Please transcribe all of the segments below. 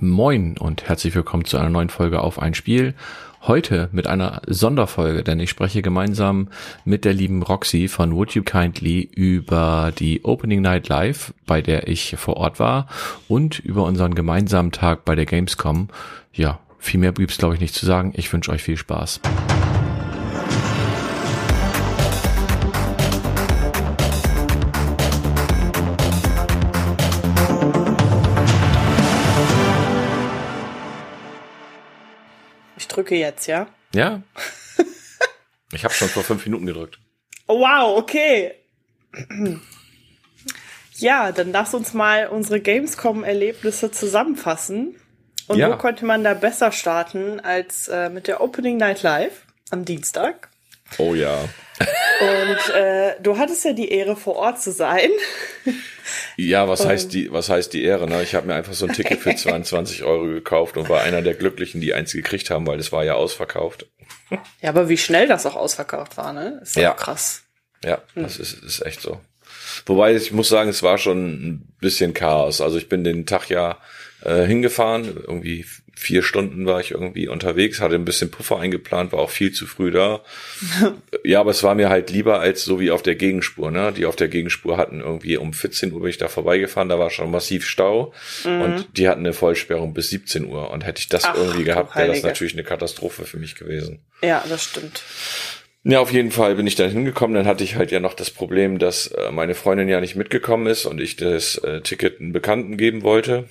Moin und herzlich willkommen zu einer neuen Folge auf ein Spiel. Heute mit einer Sonderfolge, denn ich spreche gemeinsam mit der lieben Roxy von Would You Kindly über die Opening Night Live, bei der ich vor Ort war und über unseren gemeinsamen Tag bei der Gamescom. Ja, viel mehr blieb's glaube ich nicht zu sagen. Ich wünsche euch viel Spaß. Drücke jetzt, ja? Ja. ich habe schon vor fünf Minuten gedrückt. Oh, wow, okay. Ja, dann lass uns mal unsere Gamescom-Erlebnisse zusammenfassen. Und Ja. wo könnte man da besser starten als äh, mit der Opening Night Live am Dienstag? Oh ja. Und äh, du hattest ja die Ehre, vor Ort zu sein. Ja, was heißt die, was heißt die Ehre? Ne? Ich habe mir einfach so ein Ticket für 22 Euro gekauft und war einer der Glücklichen, die eins gekriegt haben, weil es war ja ausverkauft. Ja, aber wie schnell das auch ausverkauft war, ne? Ist Ja. krass. Ja, das ist, ist echt so. Wobei ich muss sagen, es war schon ein bisschen Chaos. Also ich bin den Tag ja äh, hingefahren, irgendwie vier Stunden war ich irgendwie unterwegs, hatte ein bisschen Puffer eingeplant, war auch viel zu früh da. ja, aber es war mir halt lieber als so wie auf der Gegenspur, ne? Die auf der Gegenspur hatten irgendwie um 14 Uhr bin ich da vorbeigefahren, da war schon massiv Stau und die hatten eine Vollsperrung bis 17 Uhr und hätte ich das Mhm. Ach, irgendwie gehabt, wäre das natürlich eine Katastrophe für mich gewesen. Ja, das stimmt. Ja, auf jeden Fall bin ich dann hingekommen. Dann hatte ich halt ja noch das Problem, dass äh, meine Freundin ja nicht mitgekommen ist und ich das äh, Ticket einen Bekannten geben wollte.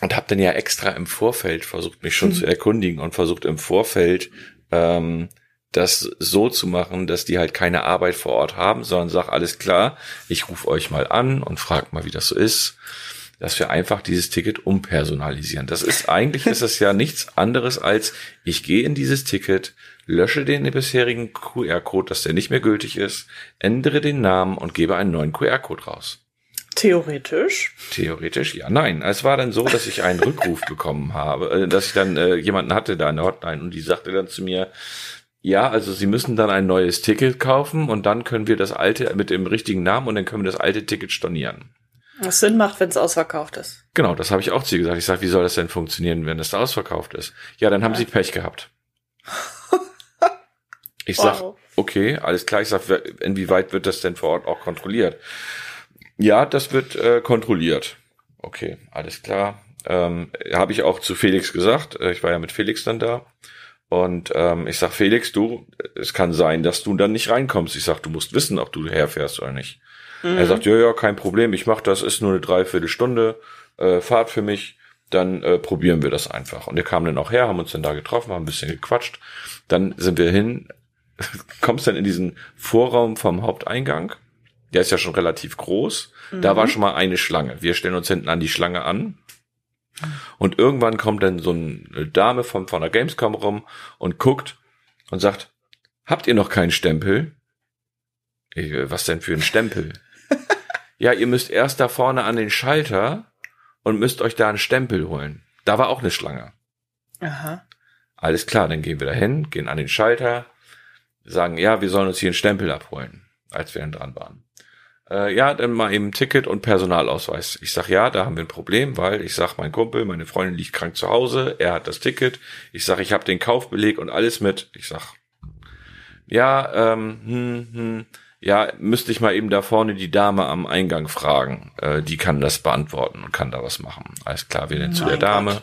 Und habe dann ja extra im Vorfeld versucht, mich schon zu erkundigen und versucht im Vorfeld ähm, das so zu machen, dass die halt keine Arbeit vor Ort haben, sondern sag, alles klar, ich rufe euch mal an und frag mal, wie das so ist, dass wir einfach dieses Ticket umpersonalisieren. Das ist eigentlich ist es ja nichts anderes als ich gehe in dieses Ticket, lösche den bisherigen QR-Code, dass der nicht mehr gültig ist, ändere den Namen und gebe einen neuen QR-Code raus. Theoretisch. Theoretisch, ja, nein. Es war dann so, dass ich einen Rückruf bekommen habe, äh, dass ich dann äh, jemanden hatte da in der Hotline und die sagte dann zu mir, ja, also Sie müssen dann ein neues Ticket kaufen und dann können wir das alte mit dem richtigen Namen und dann können wir das alte Ticket stornieren. Was Sinn macht, wenn es ausverkauft ist. Genau, das habe ich auch zu ihr gesagt. Ich sage, wie soll das denn funktionieren, wenn das da ausverkauft ist? Ja, dann haben sie Pech gehabt. Ich sag, Wow. okay, alles klar. Ich sag, wer- inwieweit wird das denn vor Ort auch kontrolliert? Ja, das wird äh, kontrolliert. Okay, alles klar. Ähm, habe ich auch zu Felix gesagt. Äh, Ich war ja mit Felix dann da. Und ähm, ich sag, Felix, du, es kann sein, dass du dann nicht reinkommst. Ich sag, du musst wissen, ob du herfährst oder nicht. Er sagt, ja, ja, kein Problem, ich mach das, ist nur eine Dreiviertelstunde äh, Fahrt für mich, dann äh, probieren wir das einfach. Und wir kamen dann auch her, haben uns dann da getroffen, haben ein bisschen gequatscht. Dann sind wir hin, kommst dann in diesen Vorraum vom Haupteingang. Der ist ja schon relativ groß. Da war schon mal eine Schlange. Wir stellen uns hinten an die Schlange an. Und irgendwann kommt dann so eine Dame von, von der Gamescom rum und guckt und sagt, habt ihr noch keinen Stempel? Ich, äh, was denn für ein Stempel? ja, ihr müsst erst da vorne an den Schalter und müsst euch da einen Stempel holen. Da war auch eine Schlange. Aha. Alles klar, dann gehen wir dahin, gehen an den Schalter, sagen, ja, wir sollen uns hier einen Stempel abholen, als wir dann dran waren. Äh, ja, dann mal eben Ticket und Personalausweis. Ich sag, ja, da haben wir ein Problem, weil ich sag, mein Kumpel, meine Freundin liegt krank zu Hause, er hat das Ticket. Ich sag, ich habe den Kaufbeleg und alles mit. Ich sag, ja, ähm, hm, hm, ja, müsste ich mal eben da vorne die Dame am Eingang fragen. Äh, die kann das beantworten und kann da was machen. Alles klar, wir denn zu der Dame. Gott.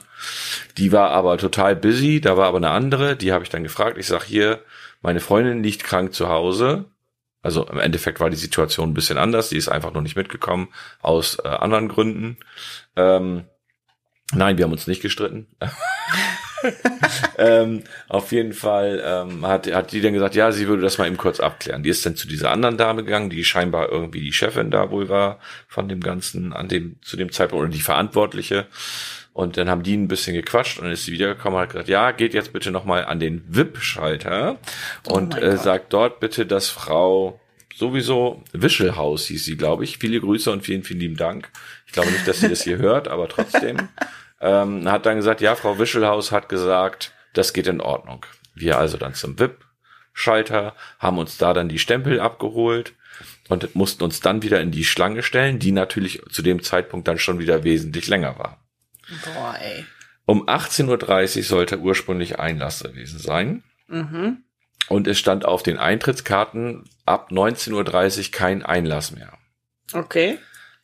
Die war aber total busy, da war aber eine andere, die habe ich dann gefragt. Ich sag hier, meine Freundin liegt krank zu Hause. Also im Endeffekt war die Situation ein bisschen anders. Die ist einfach noch nicht mitgekommen aus äh, anderen Gründen. Ähm, nein, wir haben uns nicht gestritten. ähm, auf jeden Fall ähm, hat, hat die dann gesagt, ja, sie würde das mal eben kurz abklären. Die ist dann zu dieser anderen Dame gegangen, die scheinbar irgendwie die Chefin da wohl war von dem Ganzen an dem zu dem Zeitpunkt oder die Verantwortliche. Und dann haben die ein bisschen gequatscht und dann ist sie wiedergekommen und hat gesagt, ja, geht jetzt bitte nochmal an den VIP-Schalter und mein äh, sagt dort bitte, dass Frau sowieso Wischelhaus hieß sie, glaube ich. Viele Grüße und vielen, vielen lieben Dank. Ich glaube nicht, dass sie das hier hört, aber trotzdem. Ähm, hat dann gesagt, ja, Frau Wischelhaus hat gesagt, das geht in Ordnung. Wir also dann zum VIP-Schalter, haben uns da dann die Stempel abgeholt und mussten uns dann wieder in die Schlange stellen, die natürlich zu dem Zeitpunkt dann schon wieder wesentlich länger war. Boah, ey. Um 18.30 Uhr sollte ursprünglich Einlass gewesen sein. Mhm. Und es stand auf den Eintrittskarten ab 19.30 Uhr kein Einlass mehr. Okay.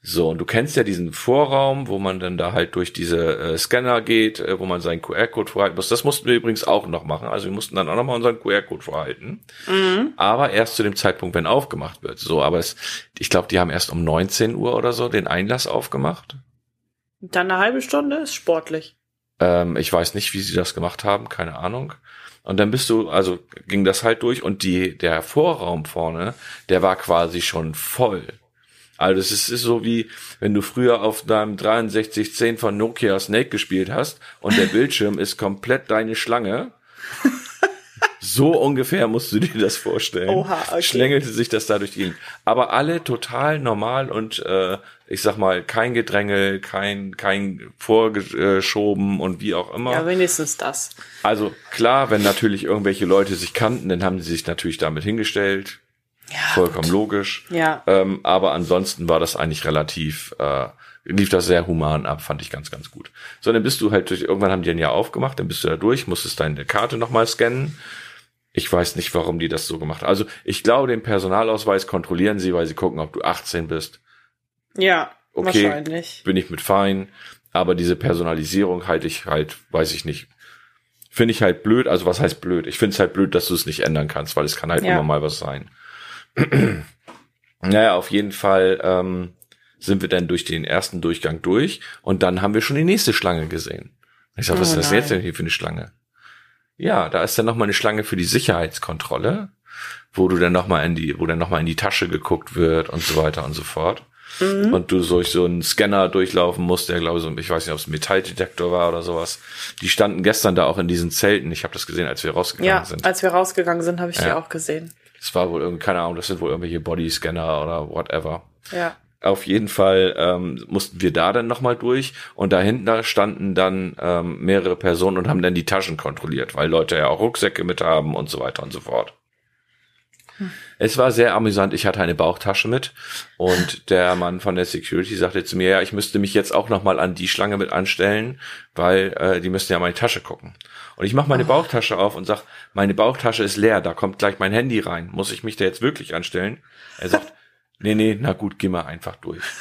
So, und du kennst ja diesen Vorraum, wo man dann da halt durch diese äh, Scanner geht, äh, wo man seinen QR-Code vorhalten muss. Das mussten wir übrigens auch noch machen. Also wir mussten dann auch noch mal unseren QR-Code vorhalten. Mhm. Aber erst zu dem Zeitpunkt, wenn aufgemacht wird. So, aber es, ich glaube, die haben erst um 19 Uhr oder so den Einlass aufgemacht. Dann eine halbe Stunde ist sportlich. Ähm, ich weiß nicht, wie sie das gemacht haben, keine Ahnung. Und dann bist du, also ging das halt durch und die, der Vorraum vorne, der war quasi schon voll. Also es ist, ist so wie, wenn du früher auf deinem 6310 von Nokia Snake gespielt hast und der Bildschirm ist komplett deine Schlange. So ungefähr musst du dir das vorstellen. Oha, okay. Schlängelte sich das dadurch die Gegend. Aber alle total normal und äh, ich sag mal, kein Gedrängel, kein, kein Vorgeschoben und wie auch immer. Ja, wenigstens das. Also klar, wenn natürlich irgendwelche Leute sich kannten, dann haben sie sich natürlich damit hingestellt. Ja. Vollkommen logisch. Ja. Ähm, aber ansonsten war das eigentlich relativ, äh, lief das sehr human ab, fand ich ganz, ganz gut. So, dann bist du halt durch, irgendwann haben die dann ja aufgemacht, dann bist du da durch, musstest deine Karte nochmal scannen. Ich weiß nicht, warum die das so gemacht haben. Also ich glaube, den Personalausweis kontrollieren sie, weil sie gucken, ob du 18 bist. Ja, Okay. wahrscheinlich. Bin ich mit fein. Aber diese Personalisierung halte ich halt, weiß ich nicht. Finde ich halt blöd. Also was heißt blöd? Ich finde es halt blöd, dass du es nicht ändern kannst, weil es kann halt Ja. immer mal was sein. naja, auf jeden Fall ähm, sind wir dann durch den ersten Durchgang durch und dann haben wir schon die nächste Schlange gesehen. Ich sag, was Oh ist das jetzt denn hier für eine Schlange? Ja, da ist dann noch mal eine Schlange für die Sicherheitskontrolle, wo du dann noch mal in die, wo dann noch mal in die Tasche geguckt wird und so weiter und so fort. Mhm. Und du durch so einen Scanner durchlaufen musst, der glaube ich so, ich weiß nicht, ob es ein Metalldetektor war oder sowas. Die standen gestern da auch in diesen Zelten. Ich habe das gesehen, als wir rausgegangen Ja, sind. als wir rausgegangen sind, habe ich die Ja. auch gesehen. Es war wohl irgendwie, keine Ahnung, das sind wohl irgendwelche Bodyscanner oder whatever. Ja. Auf jeden Fall ähm, mussten wir da dann nochmal durch und dahinter standen dann ähm, mehrere Personen und haben dann die Taschen kontrolliert, weil Leute ja auch Rucksäcke mit haben und so weiter und so fort. Es war sehr amüsant. Ich hatte eine Bauchtasche mit und der Mann von der Security sagte zu mir, ja, ich müsste mich jetzt auch nochmal an die Schlange mit anstellen, weil äh, die müssen ja meine Tasche gucken. Und ich mache meine Bauchtasche auf und sag, meine Bauchtasche ist leer, da kommt gleich mein Handy rein. Muss ich mich da jetzt wirklich anstellen? Er sagt, nee, nee, na gut, geh mal einfach durch.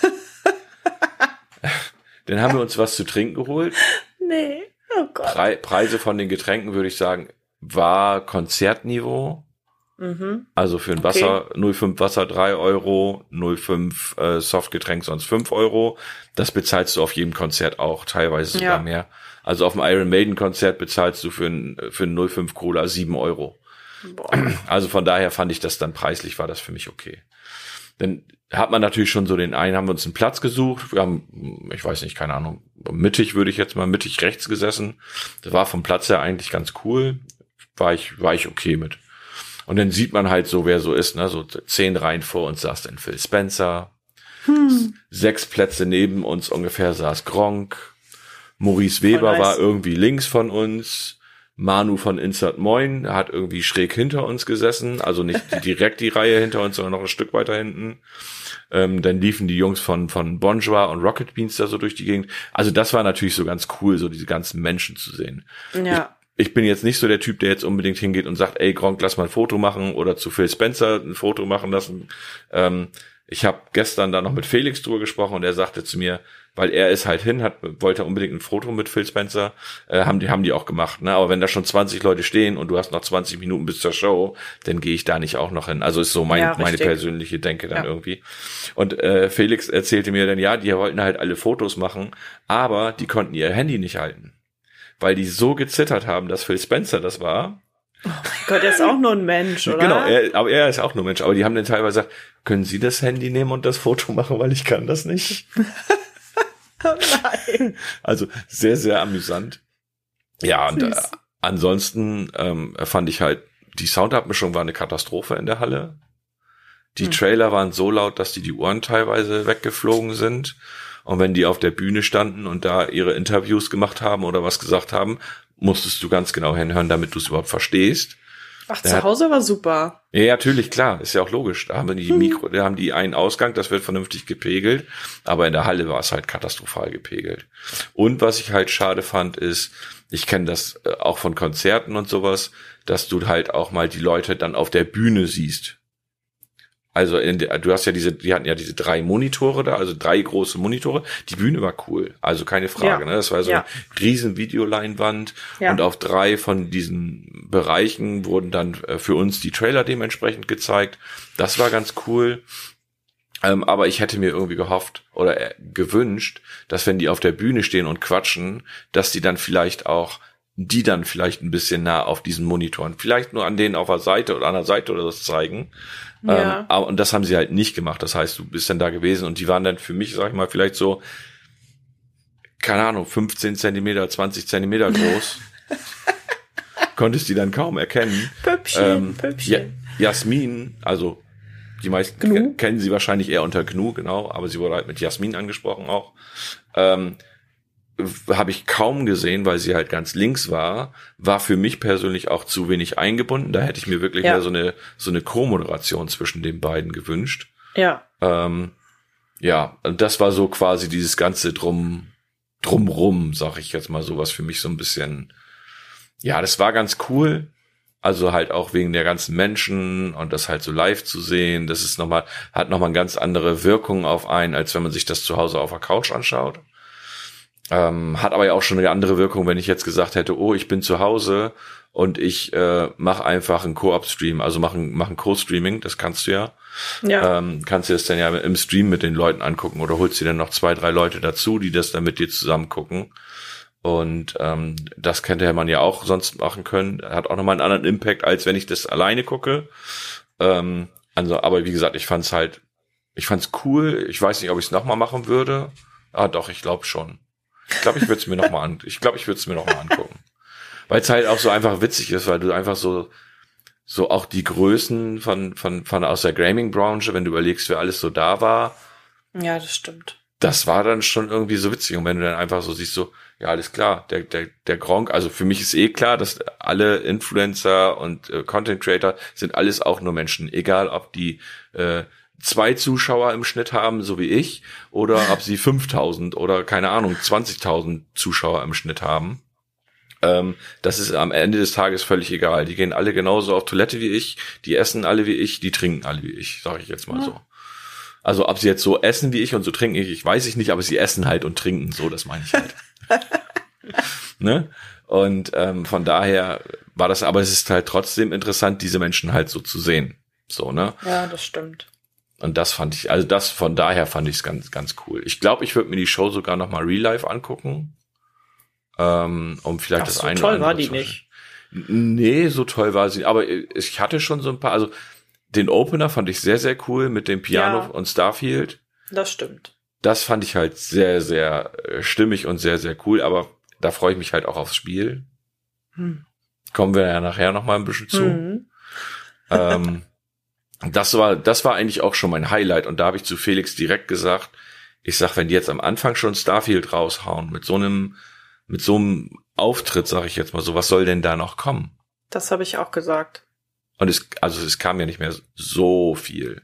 Dann haben wir uns was zu trinken geholt. Nee. Oh Gott. Pre Preise von den Getränken würde ich sagen, war Konzertniveau. Mhm. Also für ein Okay. Wasser, 0,5 Wasser 3 Euro, 0,5 äh, Softgetränk sonst 5 Euro. Das bezahlst du auf jedem Konzert auch, teilweise sogar Ja. mehr. Also auf dem Iron Maiden Konzert bezahlst du für ein, für ein 0,5 Cola 7 Euro. Boah. Also von daher fand ich das dann preislich, war das für mich okay. Dann hat man natürlich schon so den einen, haben wir uns einen Platz gesucht. Wir haben, ich weiß nicht, keine Ahnung, mittig würde ich jetzt mal mittig rechts gesessen. Das war vom Platz her eigentlich ganz cool. War ich, war ich okay mit. Und dann sieht man halt so, wer so ist, ne? So zehn Reihen vor uns saß dann Phil Spencer. Sechs Plätze neben uns ungefähr saß Gronk. Maurice Weber nice. war irgendwie links von uns. Manu von Insert Moin hat irgendwie schräg hinter uns gesessen, also nicht direkt die Reihe hinter uns, sondern noch ein Stück weiter hinten. Ähm, dann liefen die Jungs von, von Bonjour und Rocket Beans da so durch die Gegend. Also das war natürlich so ganz cool, so diese ganzen Menschen zu sehen. Ja. Ich bin jetzt nicht so der Typ, der jetzt unbedingt hingeht und sagt, ey Gronk, lass mal ein Foto machen oder zu Phil Spencer ein Foto machen lassen. Ähm, ich habe gestern da noch mit Felix drüber gesprochen und er sagte zu mir, weil er ist halt hin, hat wollte unbedingt ein Foto mit Phil Spencer, äh, haben die haben die auch gemacht. Ne? Aber wenn da schon 20 Leute stehen und du hast noch 20 Minuten bis zur Show, dann gehe ich da nicht auch noch hin. Also ist so mein, Ja, meine persönliche Denke dann Ja. irgendwie. Und äh, Felix erzählte mir dann, ja, die wollten halt alle Fotos machen, aber die konnten ihr Handy nicht halten. Weil die so gezittert haben, dass Phil Spencer das war. Gott, er ist auch nur ein Mensch, oder? Genau, er, aber er ist auch nur Mensch. Aber die haben dann teilweise gesagt, können Sie das Handy nehmen und das Foto machen, weil ich kann das nicht. Oh nein. Also sehr, sehr amüsant. Ja, und äh, Süß. ansonsten ähm, fand ich halt, die Soundabmischung war eine Katastrophe in der Halle. Die Hm. Trailer waren so laut, dass die die Ohren teilweise weggeflogen sind. Und wenn die auf der Bühne standen und da ihre Interviews gemacht haben oder was gesagt haben, musstest du ganz genau hinhören, damit du es überhaupt verstehst. Ach, zu Hause war super. Ja, natürlich, klar, ist ja auch logisch. Da haben die hm. Mikro, da haben die einen Ausgang, das wird vernünftig gepegelt, aber in der Halle war es halt katastrophal gepegelt. Und was ich halt schade fand, ist, ich kenne das äh, auch von Konzerten und sowas, dass du halt auch mal die Leute dann auf der Bühne siehst. Also in der, du hast ja diese, die hatten ja diese drei Monitore da, also drei große Monitore. Die Bühne war cool, also keine Frage. Ja. Ne? Das war so ja. eine riesen Videoleinwand ja. und auf drei von diesen Bereichen wurden dann äh, für uns die Trailer dementsprechend gezeigt. Das war ganz cool. Ähm, aber ich hätte mir irgendwie gehofft oder äh, gewünscht, dass wenn die auf der Bühne stehen und quatschen, dass die dann vielleicht auch die dann vielleicht ein bisschen nah auf diesen Monitoren, vielleicht nur an denen auf der Seite oder an der Seite oder das zeigen, ja. Ähm, aber, und das haben sie halt nicht gemacht. Das heißt, du bist dann da gewesen und die waren dann für mich, sag ich mal, vielleicht so, keine Ahnung, 15 Zentimeter, 20 Zentimeter groß. Konntest die dann kaum erkennen. Püppchen, ähm, Püppchen. Ja, Jasmin, also die meisten Gnu? kennen sie wahrscheinlich eher unter Gnu, genau, aber sie wurde halt mit Jasmin angesprochen auch. Ähm, habe ich kaum gesehen, weil sie halt ganz links war, war für mich persönlich auch zu wenig eingebunden. Da hätte ich mir wirklich ja. mehr so eine so eine Co-Moderation zwischen den beiden gewünscht. Ja. Ähm, ja, das war so quasi dieses ganze drum drumrum, sag ich jetzt mal so, was für mich so ein bisschen ja, das war ganz cool. Also halt auch wegen der ganzen Menschen und das halt so live zu sehen, das ist nochmal, hat nochmal eine ganz andere Wirkung auf einen, als wenn man sich das zu Hause auf der Couch anschaut. Ähm, hat aber ja auch schon eine andere Wirkung, wenn ich jetzt gesagt hätte, oh, ich bin zu Hause und ich äh, mache einfach einen Co-op-Stream, also machen machen Co-Streaming, das kannst du ja. Ja. Ähm, kannst du das dann ja im Stream mit den Leuten angucken oder holst dir dann noch zwei, drei Leute dazu, die das dann mit dir zusammen gucken. Und ähm, das könnte man ja auch sonst machen können. Hat auch nochmal einen anderen Impact, als wenn ich das alleine gucke. Ähm, also, aber wie gesagt, ich fand's halt, ich fand's cool. Ich weiß nicht, ob ich es nochmal machen würde. Ah, doch, ich glaube schon. Ich glaube, ich würde es mir noch mal an. Ich glaube, ich würde es mir noch mal angucken, weil es halt auch so einfach witzig ist, weil du einfach so so auch die Größen von von von aus der Gaming Branche, wenn du überlegst, wer alles so da war. Ja, das stimmt. Das war dann schon irgendwie so witzig und wenn du dann einfach so siehst so ja, alles klar, der der der Gronk, also für mich ist eh klar, dass alle Influencer und äh, Content Creator sind alles auch nur Menschen, egal ob die äh, zwei Zuschauer im Schnitt haben, so wie ich, oder ob sie 5000 oder keine Ahnung, 20.000 Zuschauer im Schnitt haben. Ähm, das ist am Ende des Tages völlig egal. Die gehen alle genauso auf Toilette wie ich, die essen alle wie ich, die trinken alle wie ich, sage ich jetzt mal ja. so. Also ob sie jetzt so essen wie ich und so trinken ich, ich weiß ich nicht, aber sie essen halt und trinken, so, das meine ich halt. ne? Und ähm, von daher war das, aber es ist halt trotzdem interessant, diese Menschen halt so zu sehen. So, ne? Ja, das stimmt. Und das fand ich, also das von daher fand ich es ganz, ganz cool. Ich glaube, ich würde mir die Show sogar noch mal real life angucken. Ähm, um vielleicht Ach, das so eine toll war die nicht. Nee, so toll war sie. Aber ich hatte schon so ein paar, also den Opener fand ich sehr, sehr cool mit dem Piano ja, und Starfield. Das stimmt. Das fand ich halt sehr, sehr äh, stimmig und sehr, sehr cool. Aber da freue ich mich halt auch aufs Spiel. Hm. Kommen wir ja nachher noch mal ein bisschen zu. Hm. Ähm, das war, das war eigentlich auch schon mein Highlight und da habe ich zu Felix direkt gesagt, ich sag, wenn die jetzt am Anfang schon Starfield raushauen mit so einem, mit so einem Auftritt, sag ich jetzt mal so, was soll denn da noch kommen? Das habe ich auch gesagt. Und es, also es kam ja nicht mehr so viel.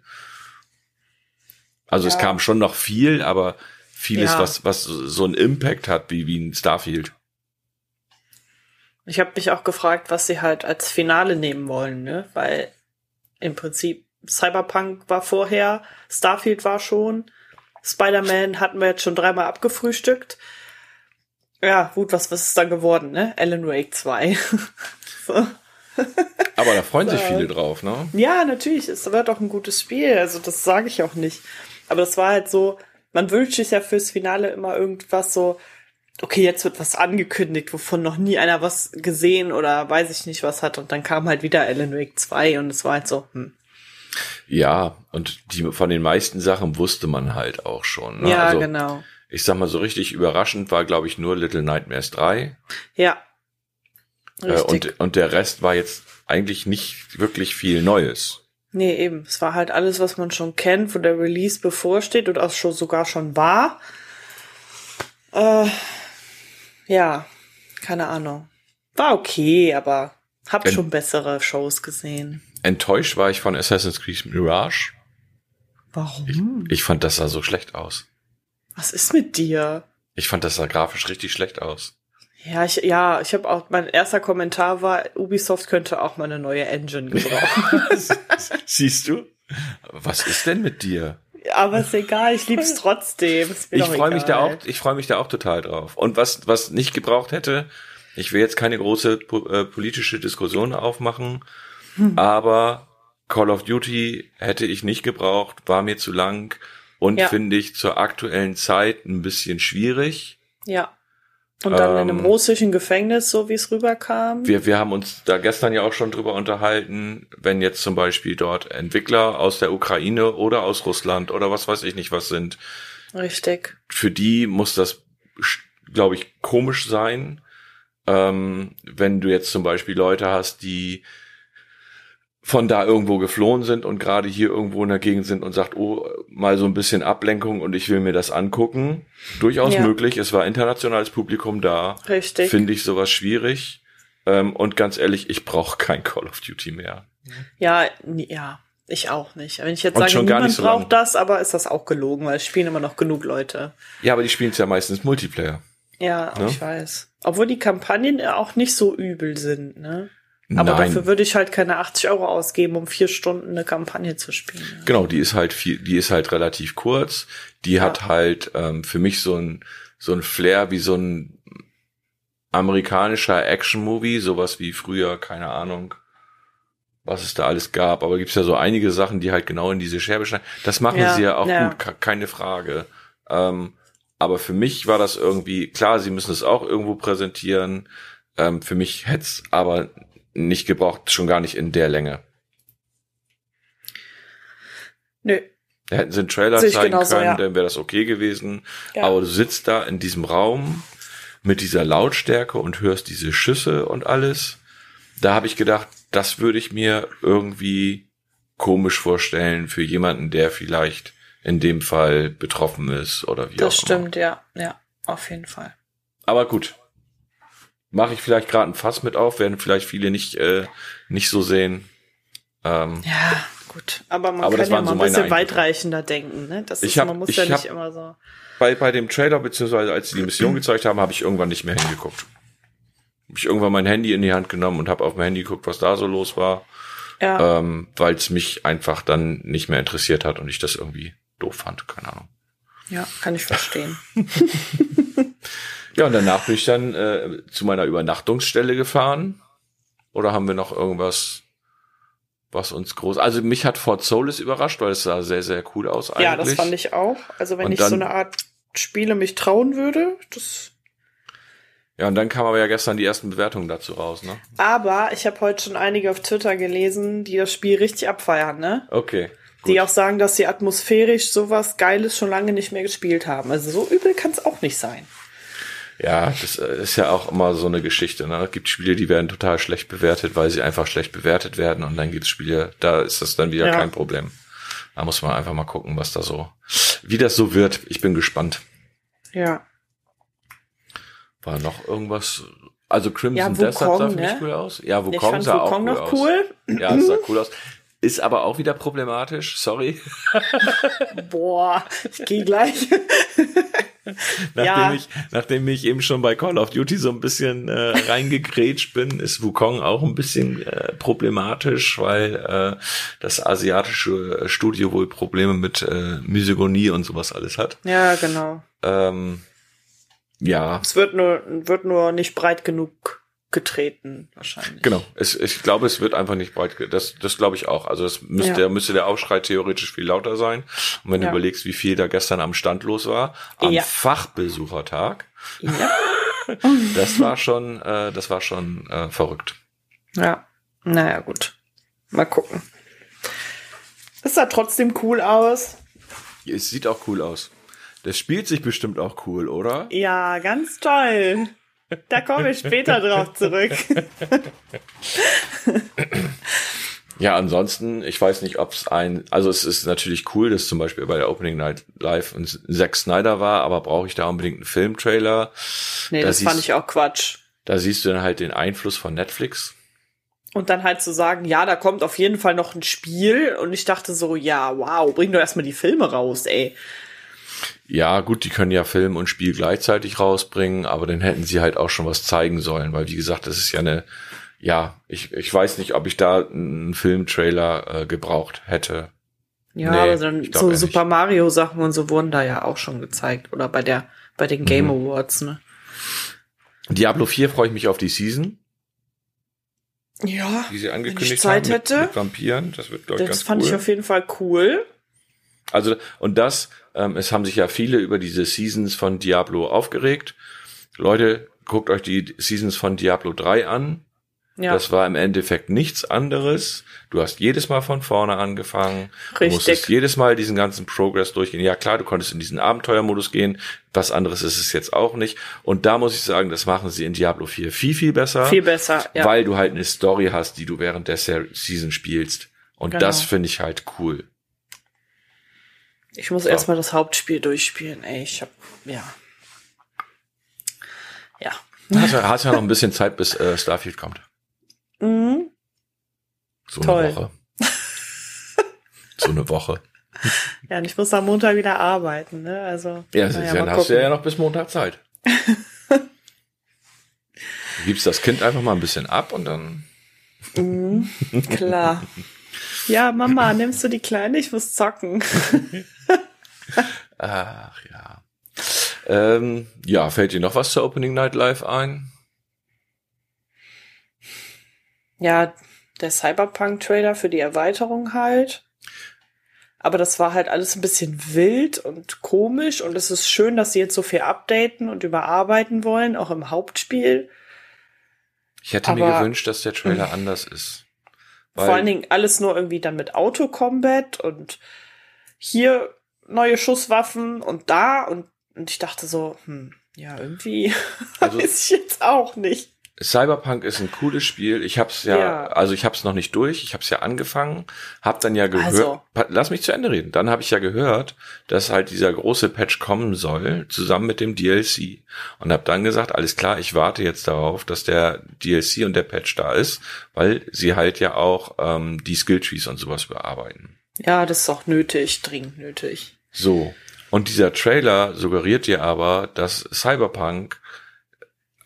Also ja. es kam schon noch viel, aber vieles, ja. was, was so einen Impact hat, wie, wie ein Starfield. Ich habe mich auch gefragt, was sie halt als Finale nehmen wollen, ne? Weil im Prinzip Cyberpunk war vorher, Starfield war schon, Spider-Man hatten wir jetzt schon dreimal abgefrühstückt. Ja, gut, was, was ist dann geworden, ne? Alan Wake 2. so. Aber da freuen sich viele drauf, ne? Ja, natürlich, es wird auch ein gutes Spiel, also das sage ich auch nicht. Aber das war halt so, man wünscht sich ja fürs Finale immer irgendwas so, okay, jetzt wird was angekündigt, wovon noch nie einer was gesehen oder weiß ich nicht was hat. Und dann kam halt wieder Alan Wake 2 und es war halt so, hm. Ja, und die, von den meisten Sachen wusste man halt auch schon. Ne? Ja, also, genau. Ich sag mal, so richtig überraschend war, glaube ich, nur Little Nightmares 3. Ja. Äh, und, und der Rest war jetzt eigentlich nicht wirklich viel Neues. Nee, eben. Es war halt alles, was man schon kennt, wo der Release bevorsteht oder auch schon sogar schon war. Äh, ja, keine Ahnung. War okay, aber Hab schon bessere Shows gesehen. Enttäuscht war ich von Assassin's Creed Mirage. Warum? Ich, ich fand, das sah so schlecht aus. Was ist mit dir? Ich fand, das sah grafisch richtig schlecht aus. Ja, ich, ja, ich habe auch, mein erster Kommentar war, Ubisoft könnte auch mal eine neue Engine gebrauchen. Siehst du? Was ist denn mit dir? Aber ist egal, ich lieb's trotzdem. Ich freue mich da auch, ich freue mich da auch total drauf. Und was, was nicht gebraucht hätte, ich will jetzt keine große äh, politische Diskussion aufmachen, Hm. aber Call of Duty hätte ich nicht gebraucht, war mir zu lang und Ja. finde ich zur aktuellen Zeit ein bisschen schwierig. Ja. Und dann in einem Ähm, russischen Gefängnis, so wie es rüberkam. Wir, wir haben uns da gestern ja auch schon drüber unterhalten, wenn jetzt zum Beispiel dort Entwickler aus der Ukraine oder aus Russland oder was weiß ich nicht was sind, Richtig. für die muss das, glaube ich, komisch sein, ähm, wenn du jetzt zum Beispiel Leute hast, die von da irgendwo geflohen sind und gerade hier irgendwo in der Gegend sind und sagt, oh, mal so ein bisschen Ablenkung und ich will mir das angucken. Durchaus Ja. möglich. Es war internationales Publikum da. Richtig. Finde ich sowas schwierig. Ähm, und ganz ehrlich, ich brauche kein Call of Duty mehr. Ja, ja. Ich auch nicht. Wenn ich jetzt Und sage, niemand so braucht das, aber ist das auch gelogen, weil es spielen immer noch genug Leute. Ja, aber die spielen es ja meistens Multiplayer. Ja, Ne? ich weiß. Obwohl die Kampagnen ja auch nicht so übel sind, ne? Aber Nein. dafür würde ich halt keine 80 Euro ausgeben, um vier Stunden eine Kampagne zu spielen. Genau, die ist halt viel, die ist halt relativ kurz. Die Ja. hat halt ähm, für mich so ein so ein Flair wie so ein amerikanischer Action-Movie, sowas wie früher, keine Ahnung, was es da alles gab. Aber gibt's ja so einige Sachen, die halt genau in diese Scherbe schneiden. Das machen Ja, sie ja auch gut, ke- keine Frage. Ähm, aber für mich war das irgendwie, klar, sie müssen es auch irgendwo präsentieren. Ähm, für mich hätte es aber nicht gebraucht, schon gar nicht in der Länge. Nö. Da hätten sie einen Trailer Sehe zeigen genauso, können, ja. dann wäre das okay gewesen. Ja. Aber du sitzt da in diesem Raum mit dieser Lautstärke und hörst diese Schüsse und alles. Da habe ich gedacht, das würde ich mir irgendwie komisch vorstellen für jemanden, der vielleicht in dem Fall betroffen ist oder wie Das auch immer. stimmt, ja. Ja, auf jeden Fall. Aber gut. Mache ich vielleicht gerade ein Fass mit auf, werden vielleicht viele nicht, äh, nicht so sehen. Ähm, Ja, gut. Aber man Aber das kann ja mal so ein bisschen weitreichender denken, ne? Das Ich ist, hab- man muss ich ja nicht immer so. bei, bei dem Trailer, beziehungsweise als sie die Mission gezeigt haben, habe ich irgendwann nicht mehr hingeguckt. Habe ich irgendwann mein Handy in die Hand genommen und habe auf mein Handy geguckt, was da so los war, Ja, ähm, weil es mich einfach dann nicht mehr interessiert hat und ich das irgendwie doof fand, keine Ahnung. ja, kann ich verstehen. Ja, und danach bin ich dann äh, zu meiner Übernachtungsstelle gefahren. Oder haben wir noch irgendwas, was uns groß... Also mich hat Fort Solis überrascht, weil es sah sehr, sehr cool aus eigentlich. Ja, das fand ich auch. Also wenn Und ich so dann- eine Art Spiele mich trauen würde, das. Ja, und dann kam aber ja gestern die ersten Bewertungen dazu raus, ne? Aber ich habe heute schon einige auf Twitter gelesen, die das Spiel richtig abfeiern, ne? Okay. Die auch sagen, dass sie atmosphärisch sowas Geiles schon lange nicht mehr gespielt haben. Also so übel kann es auch nicht sein. Ja, das äh, ist ja auch immer so eine Geschichte. Ne? Es gibt Spiele, die werden total schlecht bewertet, weil sie einfach schlecht bewertet werden. Und dann gibt es Spiele, da ist das dann wieder Ja. kein Problem. Da muss man einfach mal gucken, was da so, wie das so wird. Ich bin gespannt. Ja. War noch irgendwas? Also Crimson Ja, Desert sah Wukong, für mich ne? cool aus. Ja, Ich Wukong fand sah auch Wukong cool noch aus. cool. Ja, es sah cool aus. Ist aber auch wieder problematisch, sorry. Boah, ich gehe gleich. Nachdem, Ja. ich, nachdem ich eben schon bei Call of Duty so ein bisschen äh, reingegrätscht bin, ist Wukong auch ein bisschen äh, problematisch, weil äh, das asiatische Studio wohl Probleme mit äh, Misogonie und sowas alles hat. ja, genau. Ähm, ja, Es wird nur, wird nur nicht breit genug getreten, wahrscheinlich. genau. Es, ich glaube, es wird einfach nicht breit. Das, das glaube ich auch. Also es müsste, Ja. der müsste der Aufschrei theoretisch viel lauter sein. Und wenn du Ja. überlegst, wie viel da gestern am Stand los war, am Ja. Fachbesuchertag, das war schon, äh, das war schon äh, verrückt. ja. Naja, gut. Mal gucken. Es sah trotzdem cool aus. Es sieht auch cool aus. Das spielt sich bestimmt auch cool, oder? Ja, ganz toll. Da komme ich später drauf zurück. Ja, ansonsten, ich weiß nicht, ob es ein, also es ist natürlich cool, dass zum Beispiel bei der Opening Night Live ein Zack Snyder war, aber brauche ich da unbedingt einen Filmtrailer? Nee, Da das fand siehst- ich auch Quatsch. Da siehst du dann halt den Einfluss von Netflix. Und dann halt zu sagen, ja, da kommt auf jeden Fall noch ein Spiel. Und ich dachte so, ja, wow, bring doch erstmal die Filme raus, ey. Ja, gut, die können ja Film und Spiel gleichzeitig rausbringen, aber dann hätten sie halt auch schon was zeigen sollen, weil wie gesagt, das ist ja eine, ja, ich, ich weiß nicht, ob ich da einen Filmtrailer äh, gebraucht hätte. Ja, nee, aber dann so Super Mario Sachen und so wurden da ja auch schon gezeigt oder bei der bei den Game mhm. Awards, ne? Diablo 4 freue ich mich auf die Season. Ja, die sie angekündigt wenn ich Zeit haben mit, hätte. mit Vampiren, das wird glaube ich ganz Das fand cool. ich auf jeden Fall cool. Also und das, ähm, es haben sich ja viele über diese Seasons von Diablo aufgeregt. Leute, guckt euch die Seasons von Diablo 3 an. Ja. Das war im Endeffekt nichts anderes. Du hast jedes Mal von vorne angefangen. Richtig. Du musstest jedes Mal diesen ganzen Progress durchgehen. Ja klar, du konntest in diesen Abenteuermodus gehen. Was anderes ist es jetzt auch nicht. Und da muss ich sagen, das machen sie in Diablo 4 viel, viel besser. Viel besser, ja. Weil du halt eine Story hast, die du während der Season spielst. Und genau. das finde ich halt cool. Ich muss so. erstmal das Hauptspiel durchspielen, ey. Ich hab, ja. Ja. Hast ja, hast ja noch ein bisschen Zeit, bis äh, Starfield kommt. Mhm. So Toll. eine Woche. so eine Woche. Ja, und ich muss am Montag wieder arbeiten, ne? Also. Ja, ja dann hast du ja noch bis Montag Zeit. du gibst das Kind einfach mal ein bisschen ab und dann. Mhm, klar. Ja, Mama, nimmst du die Kleine? Ich muss zocken. Ach ja. Ähm, ja, fällt dir noch was zur Opening Night Live ein? Ja, der Cyberpunk-Trailer für die Erweiterung halt. Aber das war halt alles ein bisschen wild und komisch und es ist schön, dass sie jetzt so viel updaten und überarbeiten wollen, auch im Hauptspiel. Ich hätte Aber, mir gewünscht, dass der Trailer anders ist. Vor allen Dingen alles nur irgendwie dann mit Auto-Combat und hier neue Schusswaffen und da und, und ich dachte so, hm, ja, irgendwie also, weiß ich jetzt auch nicht. Cyberpunk ist ein cooles Spiel. Ich hab's ja, ja. also ich hab's noch nicht durch. Ich hab's ja angefangen, hab dann ja gehört. Also. Lass mich zu Ende reden. Dann habe ich ja gehört, dass halt dieser große Patch kommen soll, zusammen mit dem DLC. Und hab dann gesagt, alles klar, ich warte jetzt darauf, dass der DLC und der Patch da ist, weil sie halt ja auch ähm, die Skilltrees und sowas bearbeiten. Ja, das ist auch nötig, dringend nötig. So. Und dieser Trailer suggeriert dir aber, dass Cyberpunk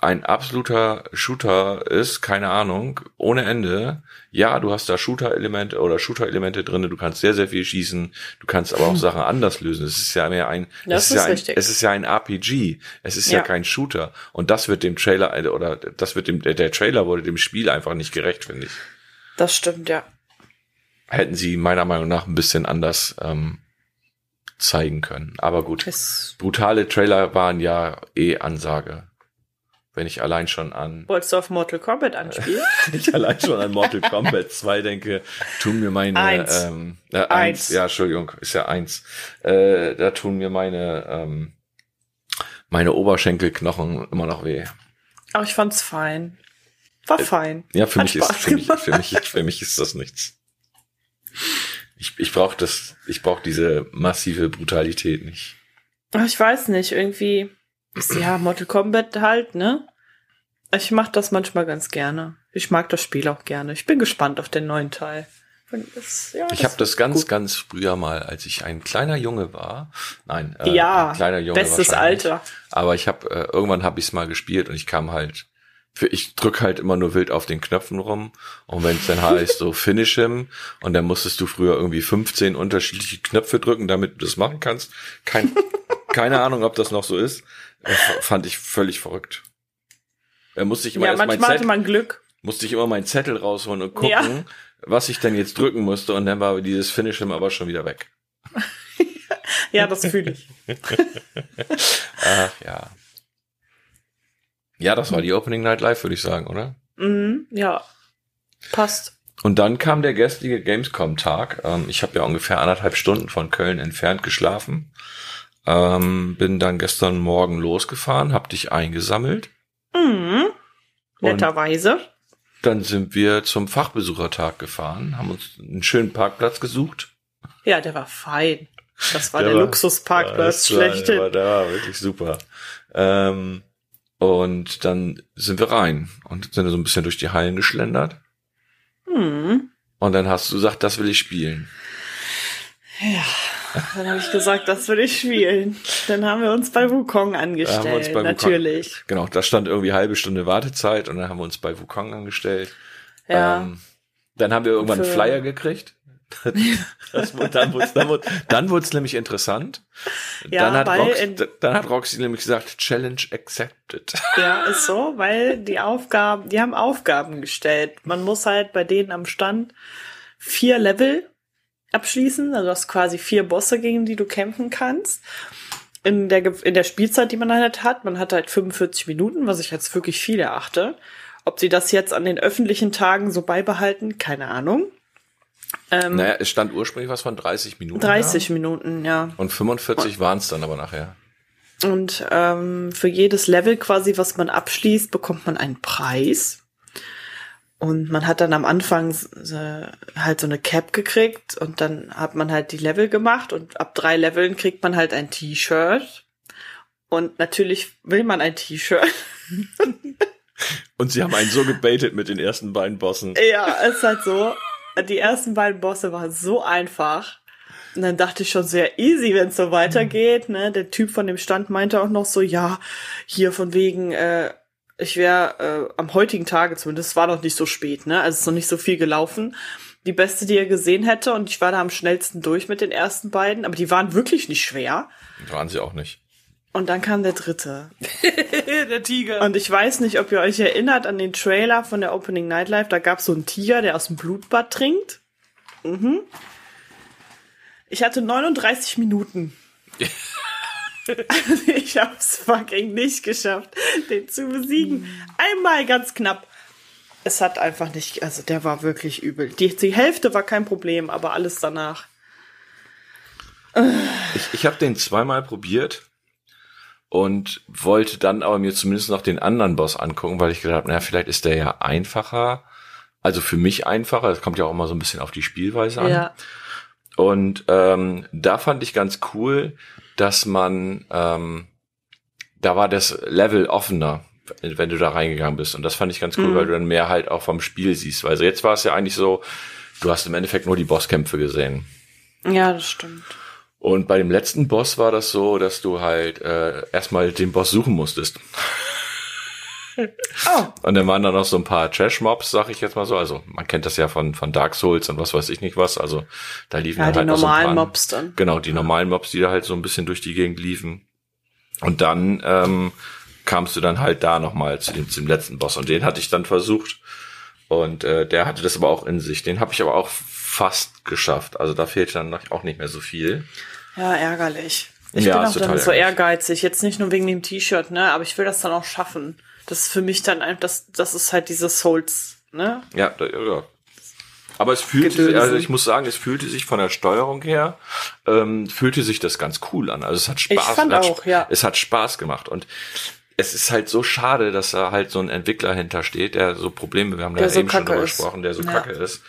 ein absoluter Shooter ist, keine Ahnung, ohne Ende. Ja, du hast da Shooter-Elemente oder Shooter-Elemente drin, du kannst sehr, sehr viel schießen, du kannst aber auch. Sachen anders lösen. Es ist ja mehr ein, das es ist, ja ein, es ist ja ein RPG, es ist ja. ja. kein Shooter. Und das wird dem Trailer, oder das wird dem, der, der Trailer wurde dem Spiel einfach nicht gerecht, finde ich. Das stimmt, ja. Hätten sie meiner Meinung nach ein bisschen anders ähm, zeigen können. Aber gut, es brutale Trailer waren ja eh Ansage wenn ich allein schon an. Wolltest du auf Mortal Kombat anspielen? wenn ich allein schon an Mortal Kombat 2 denke, tun mir meine eins. Ähm, äh, eins. eins. Ja, Entschuldigung, ist ja eins. Äh, da tun mir meine ähm, meine Oberschenkelknochen immer noch weh. Aber ich fand's fein. War fein. Ja, für Hat mich ist für mich, für mich für mich ist das nichts. Ich, ich brauche das, ich brauche diese massive Brutalität nicht. Ich weiß nicht, irgendwie ja Mortal Kombat halt, ne? Ich mach das manchmal ganz gerne. Ich mag das Spiel auch gerne. Ich bin gespannt auf den neuen Teil. Das, ja, ich habe das ganz, gut. ganz früher mal, als ich ein kleiner Junge war. Nein, äh, ja, ein kleiner Junge bestes Alter. Aber ich habe äh, irgendwann habe ich es mal gespielt und ich kam halt für, ich drück halt immer nur wild auf den Knöpfen rum und wenn es dann heißt so finish him und dann musstest du früher irgendwie 15 unterschiedliche Knöpfe drücken, damit du das machen kannst. Kein, keine Ahnung, ob das noch so ist. Das fand ich völlig verrückt. Er musste ich immer ja, manchmal hatte man Glück. Musste ich immer meinen Zettel rausholen und gucken, ja. was ich denn jetzt drücken musste und dann war dieses Finish him aber schon wieder weg. ja, das fühle ich. Ach ja. Ja, das war die Opening Night Live, würde ich sagen, oder? Mhm, ja. Passt. Und dann kam der gestrige Gamescom-Tag. Ähm, ich habe ja ungefähr anderthalb Stunden von Köln entfernt geschlafen. Ähm, bin dann gestern Morgen losgefahren, hab dich eingesammelt. Mhm. Netterweise. Dann sind wir zum Fachbesuchertag gefahren, haben uns einen schönen Parkplatz gesucht. Ja, der war fein. Das war der, der war, Luxusparkplatz ja, schlechthin. Der war, der war wirklich super. Ähm, und dann sind wir rein und sind so ein bisschen durch die Hallen geschlendert. Mhm. Und dann hast du gesagt, das will ich spielen. Ja, dann habe ich gesagt, das will ich spielen. Dann haben wir uns bei Wukong angestellt, bei natürlich. Wukong, genau, da stand irgendwie halbe Stunde Wartezeit und dann haben wir uns bei Wukong angestellt. Ja. Ähm, dann haben wir irgendwann einen Flyer gekriegt. das, dann wurde es dann wurde, dann wurde nämlich interessant. Ja, dann, hat Rox, dann hat Roxy nämlich gesagt, Challenge accepted. Ja, ist so, weil die Aufgaben, die haben Aufgaben gestellt. Man muss halt bei denen am Stand vier Level abschließen. Also du hast quasi vier Bosse, gegen die du kämpfen kannst. In der, in der Spielzeit, die man halt hat. Man hat halt 45 Minuten, was ich als wirklich viel erachte. Ob sie das jetzt an den öffentlichen Tagen so beibehalten, keine Ahnung. Ähm, naja, es stand ursprünglich was von 30 Minuten. 30 da. Minuten, ja. Und 45 waren es dann aber nachher. Und ähm, für jedes Level quasi, was man abschließt, bekommt man einen Preis. Und man hat dann am Anfang halt so eine Cap gekriegt und dann hat man halt die Level gemacht und ab drei Leveln kriegt man halt ein T-Shirt. Und natürlich will man ein T-Shirt. und sie haben einen so gebaitet mit den ersten beiden Bossen. Ja, ist halt so die ersten beiden Bosse waren so einfach. Und dann dachte ich schon sehr easy, wenn es so weitergeht. Ne? Der Typ von dem Stand meinte auch noch so, ja, hier von wegen, äh, ich wäre äh, am heutigen Tage zumindest, es war noch nicht so spät, ne? Also es ist noch nicht so viel gelaufen. Die beste, die er gesehen hätte, und ich war da am schnellsten durch mit den ersten beiden, aber die waren wirklich nicht schwer. Waren sie auch nicht. Und dann kam der dritte. der Tiger. Und ich weiß nicht, ob ihr euch erinnert an den Trailer von der Opening Nightlife. Da gab es so einen Tiger, der aus dem Blutbad trinkt. Mhm. Ich hatte 39 Minuten. ich hab's fucking nicht geschafft, den zu besiegen. Einmal ganz knapp. Es hat einfach nicht, also der war wirklich übel. Die, die Hälfte war kein Problem, aber alles danach. Ich, ich habe den zweimal probiert und wollte dann aber mir zumindest noch den anderen Boss angucken, weil ich gedacht habe, naja, vielleicht ist der ja einfacher. Also für mich einfacher. Das kommt ja auch immer so ein bisschen auf die Spielweise an. Ja. Und ähm, da fand ich ganz cool, dass man, ähm, da war das Level offener, wenn du da reingegangen bist. Und das fand ich ganz cool, mhm. weil du dann mehr halt auch vom Spiel siehst. Weil also jetzt war es ja eigentlich so, du hast im Endeffekt nur die Bosskämpfe gesehen. Ja, das stimmt. Und bei dem letzten Boss war das so, dass du halt äh, erstmal den Boss suchen musstest. Oh. Und dann waren da noch so ein paar Trash-Mobs, sag ich jetzt mal so. Also man kennt das ja von, von Dark Souls und was weiß ich nicht was. Also da liefen ja, die halt normalen so paar, Mobs dann. Genau, die normalen Mobs, die da halt so ein bisschen durch die Gegend liefen. Und dann ähm, kamst du dann halt da nochmal zu dem, zu dem letzten Boss. Und den hatte ich dann versucht. Und äh, der hatte das aber auch in sich. Den habe ich aber auch fast geschafft. Also da fehlt dann auch nicht mehr so viel. Ja, ärgerlich. Ich ja, bin auch dann so ehrgeizig. Jetzt nicht nur wegen dem T-Shirt, ne, aber ich will das dann auch schaffen. Das ist für mich dann einfach, das, das ist halt diese Souls, ne? Ja, ja. Aber es fühlte sich, also ich muss sagen, es fühlte sich von der Steuerung her, ähm, fühlte sich das ganz cool an. Also es hat Spaß, ich fand auch, ja. es hat Spaß gemacht und es ist halt so schade, dass da halt so ein Entwickler hintersteht, der so Probleme, wir haben da so eben schon drüber ist. gesprochen, der so ja. kacke ist.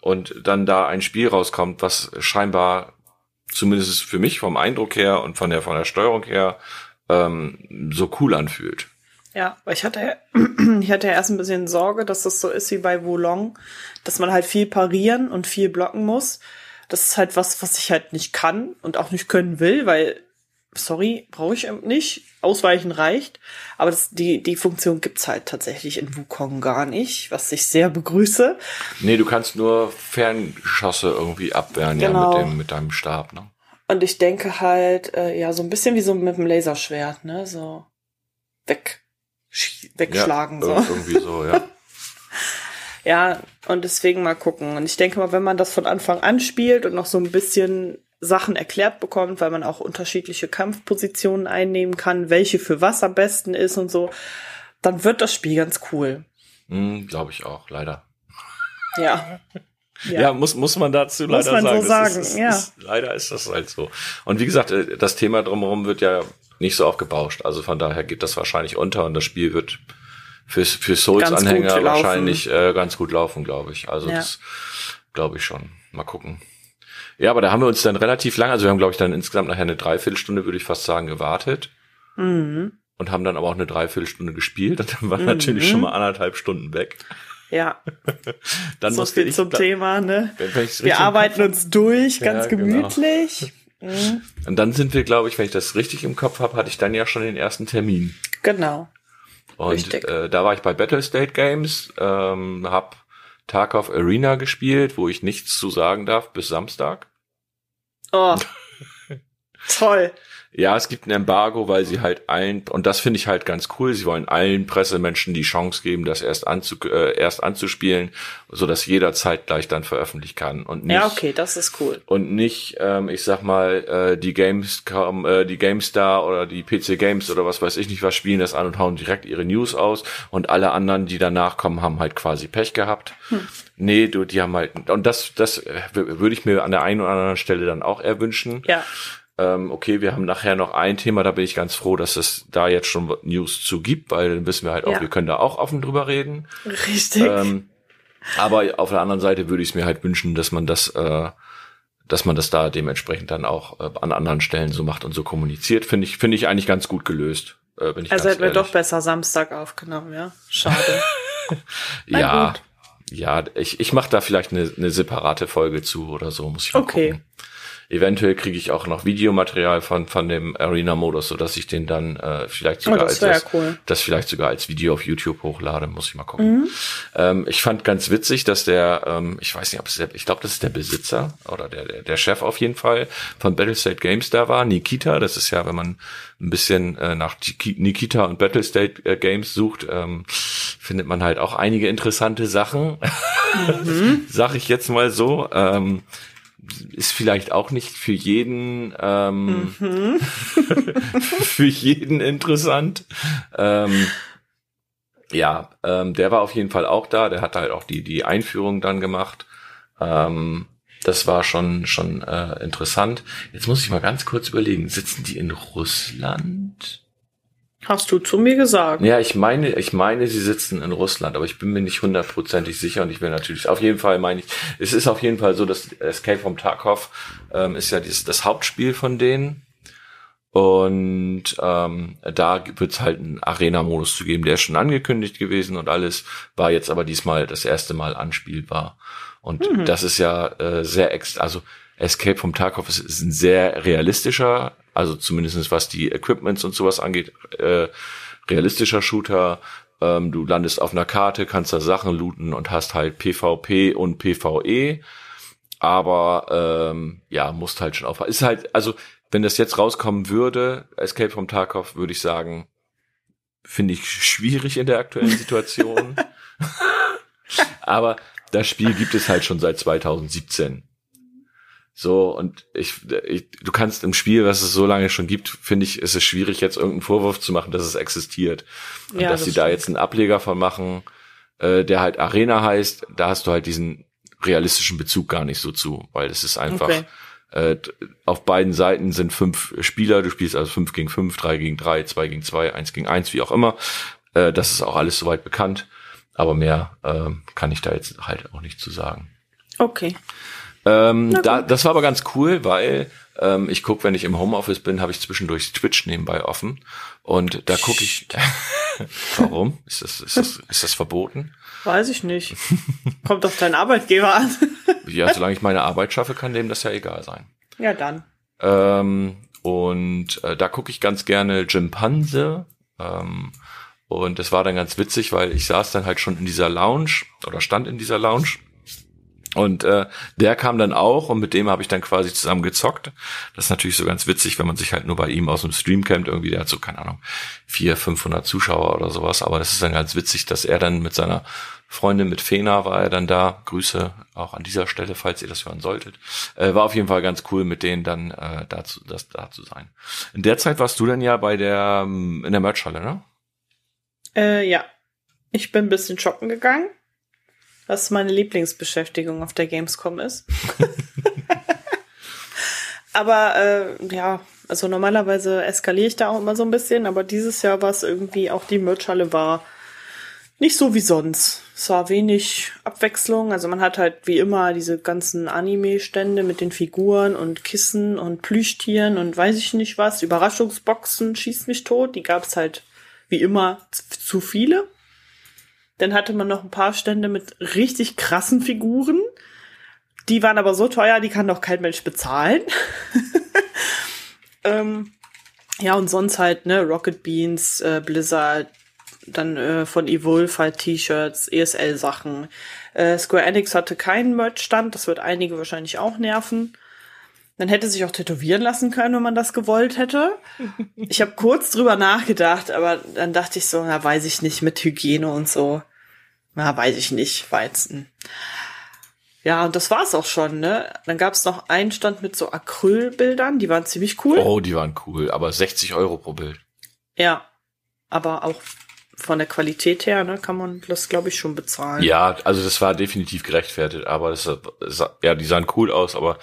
Und dann da ein Spiel rauskommt, was scheinbar zumindest für mich vom Eindruck her und von der von der Steuerung her ähm, so cool anfühlt. Ja, weil ich hatte, ich hatte erst ein bisschen Sorge, dass das so ist wie bei Wulong, dass man halt viel parieren und viel blocken muss. Das ist halt was, was ich halt nicht kann und auch nicht können will, weil, sorry, brauche ich nicht. Ausweichen reicht. Aber das, die, die Funktion gibt's halt tatsächlich in Wukong gar nicht, was ich sehr begrüße. Nee, du kannst nur Ferngeschosse irgendwie abwehren, genau. ja, mit, dem, mit deinem Stab, ne? Und ich denke halt, äh, ja, so ein bisschen wie so mit dem Laserschwert, ne? So weg, wegschlagen. Ja, so. Irgendwie so, ja. ja, und deswegen mal gucken. Und ich denke mal, wenn man das von Anfang an spielt und noch so ein bisschen Sachen erklärt bekommt, weil man auch unterschiedliche Kampfpositionen einnehmen kann, welche für was am besten ist und so, dann wird das Spiel ganz cool. Mm, Glaube ich auch, leider. Ja. Ja. ja, muss, muss man dazu muss leider man sagen. So sagen. Ist, ja. Ist, leider ist das halt so. Und wie gesagt, äh, das Thema drumherum wird ja nicht so aufgebauscht. Also von daher geht das wahrscheinlich unter und das Spiel wird für, für Souls-Anhänger wahrscheinlich äh, ganz gut laufen, glaube ich. Also ja. das glaube ich schon. Mal gucken. Ja, aber da haben wir uns dann relativ lang, also wir haben, glaube ich, dann insgesamt nachher eine Dreiviertelstunde, würde ich fast sagen, gewartet. Mhm. Und haben dann aber auch eine Dreiviertelstunde gespielt. Und dann waren mhm. natürlich schon mal anderthalb Stunden weg. Ja, Dann so viel ich, zum Thema, ne? Wir arbeiten uns durch, ganz Ja, genau. gemütlich. Mhm, hab- Und dann sind wir, glaube ich, wenn ich das richtig im Kopf habe, hatte ich dann ja schon den ersten Termin. genau. Und Richtig. äh, da war ich bei Battlestate Games, ähm, hab Tarkov Arena gespielt, wo ich nichts zu sagen darf, bis Samstag. Oh. Toll. Ja, es gibt ein Embargo, weil sie halt allen, und das finde ich halt ganz cool, sie wollen allen Pressemenschen die Chance geben, das erst, anzu, äh, erst anzuspielen, so dass jeder zeitgleich dann veröffentlichen kann. Und nicht, Ja, okay, das ist cool. Und nicht, ähm, ich sag mal, äh, die Gamescom, äh, die GameStar oder die PC Games oder was weiß ich nicht was spielen das an und hauen direkt ihre News aus und alle anderen, die danach kommen, haben halt quasi Pech gehabt. Nee, du, die haben halt, und das, das äh, würde ich mir an der einen oder anderen Stelle dann auch erwünschen. Ja. Ähm, okay, wir haben nachher noch ein Thema, da bin ich ganz froh, dass es da jetzt schon News zu gibt, weil dann wissen wir halt auch, Ja. wir können da auch offen drüber reden. Richtig. Ähm, aber auf der anderen Seite würde ich es mir halt wünschen, dass man das, äh, dass man das da dementsprechend dann auch äh, an anderen Stellen so macht und so kommuniziert. Finde ich, finde ich eigentlich ganz gut gelöst. Äh, bin ich also hätten wir doch besser Samstag aufgenommen, ja? Schade. Ja, gut. ja, ich, ich mache da vielleicht eine, eine separate Folge zu oder so, muss ich mal Okay. gucken. Eventuell kriege ich auch noch Videomaterial von von dem Arena-Modus, so dass ich den dann äh, vielleicht Oh, sogar das als ja cool. das vielleicht sogar als Video auf YouTube hochlade, muss ich mal gucken. Mhm. Ähm, ich fand ganz witzig, dass der, ähm, ich weiß nicht, ob es der, ich glaube, das ist der Besitzer oder der, der, der Chef auf jeden Fall von Battlestate Games da war, Nikita. Das ist ja, wenn man ein bisschen äh, nach Nikita und Battlestate äh, Games sucht, ähm, findet man halt auch einige interessante Sachen. Sag ich jetzt mal so. Ähm, ist vielleicht auch nicht für jeden ähm, für jeden interessant. Ähm, ja, ähm, der war auf jeden Fall auch da. Der hat halt auch die die Einführung dann gemacht. Ähm, das war schon schon äh, interessant. Jetzt muss ich mal ganz kurz überlegen: Sitzen die in Russland? Hast du zu mir gesagt? Ja, ich meine, ich meine, sie sitzen in Russland, aber ich bin mir nicht hundertprozentig sicher und ich will natürlich, auf jeden Fall meine ich, es ist auf jeden Fall so, dass Escape from Tarkov ähm, ist ja dieses, das Hauptspiel von denen und ähm, da wird es halt einen Arena-Modus zu geben, der ist schon angekündigt gewesen und alles, war jetzt aber diesmal das erste Mal anspielbar und das ist ja äh, sehr ex, also Escape from Tarkov ist, ist ein sehr realistischer, also zumindestens was die Equipments und sowas angeht, äh, realistischer Shooter. Ähm, du landest auf einer Karte, kannst da Sachen looten und hast halt PvP und PvE. Aber ähm, ja, musst halt schon aufpassen. Ist halt, also wenn das jetzt rauskommen würde, Escape from Tarkov, würde ich sagen, finde ich schwierig in der aktuellen Situation. Aber das Spiel gibt es halt schon seit 2017. So, und ich, ich, du kannst im Spiel, was es so lange schon gibt, finde ich, ist es schwierig, jetzt irgendeinen Vorwurf zu machen, dass es existiert. Und Ja, dass das sie da stimmt. jetzt einen Ableger von machen, äh, der halt Arena heißt, da hast du halt diesen realistischen Bezug gar nicht so zu, weil es ist einfach, Okay. äh, auf beiden Seiten sind fünf Spieler, du spielst also fünf gegen fünf, drei gegen drei, zwei gegen zwei, eins gegen eins, wie auch immer. Äh, das ist auch alles soweit bekannt, aber mehr ähm, kann ich da jetzt halt auch nicht zu sagen. Okay. Ähm, da, das war aber ganz cool, weil ähm, ich guck, wenn ich im Homeoffice bin, habe ich zwischendurch Twitch nebenbei offen und da gucke ich. Warum? Ist das, ist das ist das verboten? Weiß ich nicht. Kommt auf deinen Arbeitgeber an. Ja, solange ich meine Arbeit schaffe, kann dem das ja egal sein. ja, dann. Ähm, und äh, da gucke ich ganz gerne Jim Panse. Ähm, und das war dann ganz witzig, weil ich saß dann halt schon in dieser Lounge oder stand in dieser Lounge. Und äh, der kam dann auch und mit dem habe ich dann quasi zusammen gezockt. Das ist natürlich so ganz witzig, wenn man sich halt nur bei ihm aus dem Stream kennt. Irgendwie, der hat so, keine Ahnung, 400, 500 Zuschauer oder sowas. Aber das ist dann ganz witzig, dass er dann mit seiner Freundin, mit Fena war er dann da. Grüße auch an dieser Stelle, falls ihr das hören solltet. Äh, war auf jeden Fall ganz cool, mit denen dann äh, dazu, das, da zu sein. In der Zeit warst du dann ja bei der, ähm, in der Merchhalle, ne? Äh, ja. Ich bin ein bisschen shoppen gegangen. Was meine Lieblingsbeschäftigung auf der Gamescom ist. aber äh, ja, also normalerweise eskaliere ich da auch immer so ein bisschen, aber dieses Jahr war es irgendwie, auch die Merchhalle war nicht so wie sonst. Es war wenig Abwechslung. Also man hat halt wie immer diese ganzen Anime-Stände mit den Figuren und Kissen und Plüschtieren und weiß ich nicht was. Überraschungsboxen schießt mich tot. Die gab es halt wie immer zu viele. Dann hatte man noch ein paar Stände mit richtig krassen Figuren. Die waren aber so teuer, die kann doch kein Mensch bezahlen. ähm, ja, und sonst halt, ne, Rocket Beans, äh, Blizzard, dann äh, von Evolve halt T-Shirts, ESL-Sachen. Äh, Square Enix hatte keinen Merch-Stand, das wird einige wahrscheinlich auch nerven. Man hätte sich auch tätowieren lassen können, wenn man das gewollt hätte. Ich habe kurz drüber nachgedacht, aber dann dachte ich so, na, weiß ich nicht, mit Hygiene und so. Na, weiß ich nicht, Weizen. Ja, und das war's auch schon, ne? Dann gab's noch einen Stand mit so Acrylbildern, die waren ziemlich cool. Oh, die waren cool, aber 60 Euro pro Bild. Ja, aber auch von der Qualität her, ne, kann man das, glaube ich, schon bezahlen. Ja, also das war definitiv gerechtfertigt, aber das, ja, die sahen cool aus, aber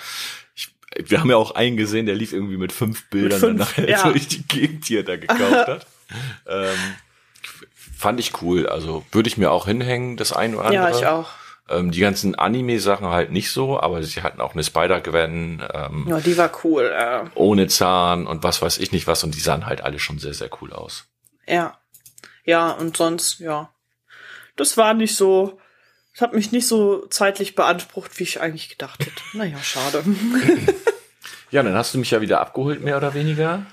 wir haben ja auch einen gesehen, der lief irgendwie mit fünf Bildern mit fünf, dann ja. durch die Gegend, die er da gekauft hat. ähm, fand ich cool. Also würde ich mir auch hinhängen, das ein oder andere. Ja, ich auch. Ähm, die ganzen Anime-Sachen halt nicht so, aber sie hatten auch eine Spider-Gwen. Ähm, ja, die war cool. Äh. Ohne Zahn und was weiß ich nicht was. Und die sahen halt alle schon sehr, sehr cool aus. Ja. Ja, und sonst, ja. Das war nicht so, das hat mich nicht so zeitlich beansprucht, wie ich eigentlich gedacht hätte. Naja, schade. ja, dann hast du mich ja wieder abgeholt, mehr oder weniger.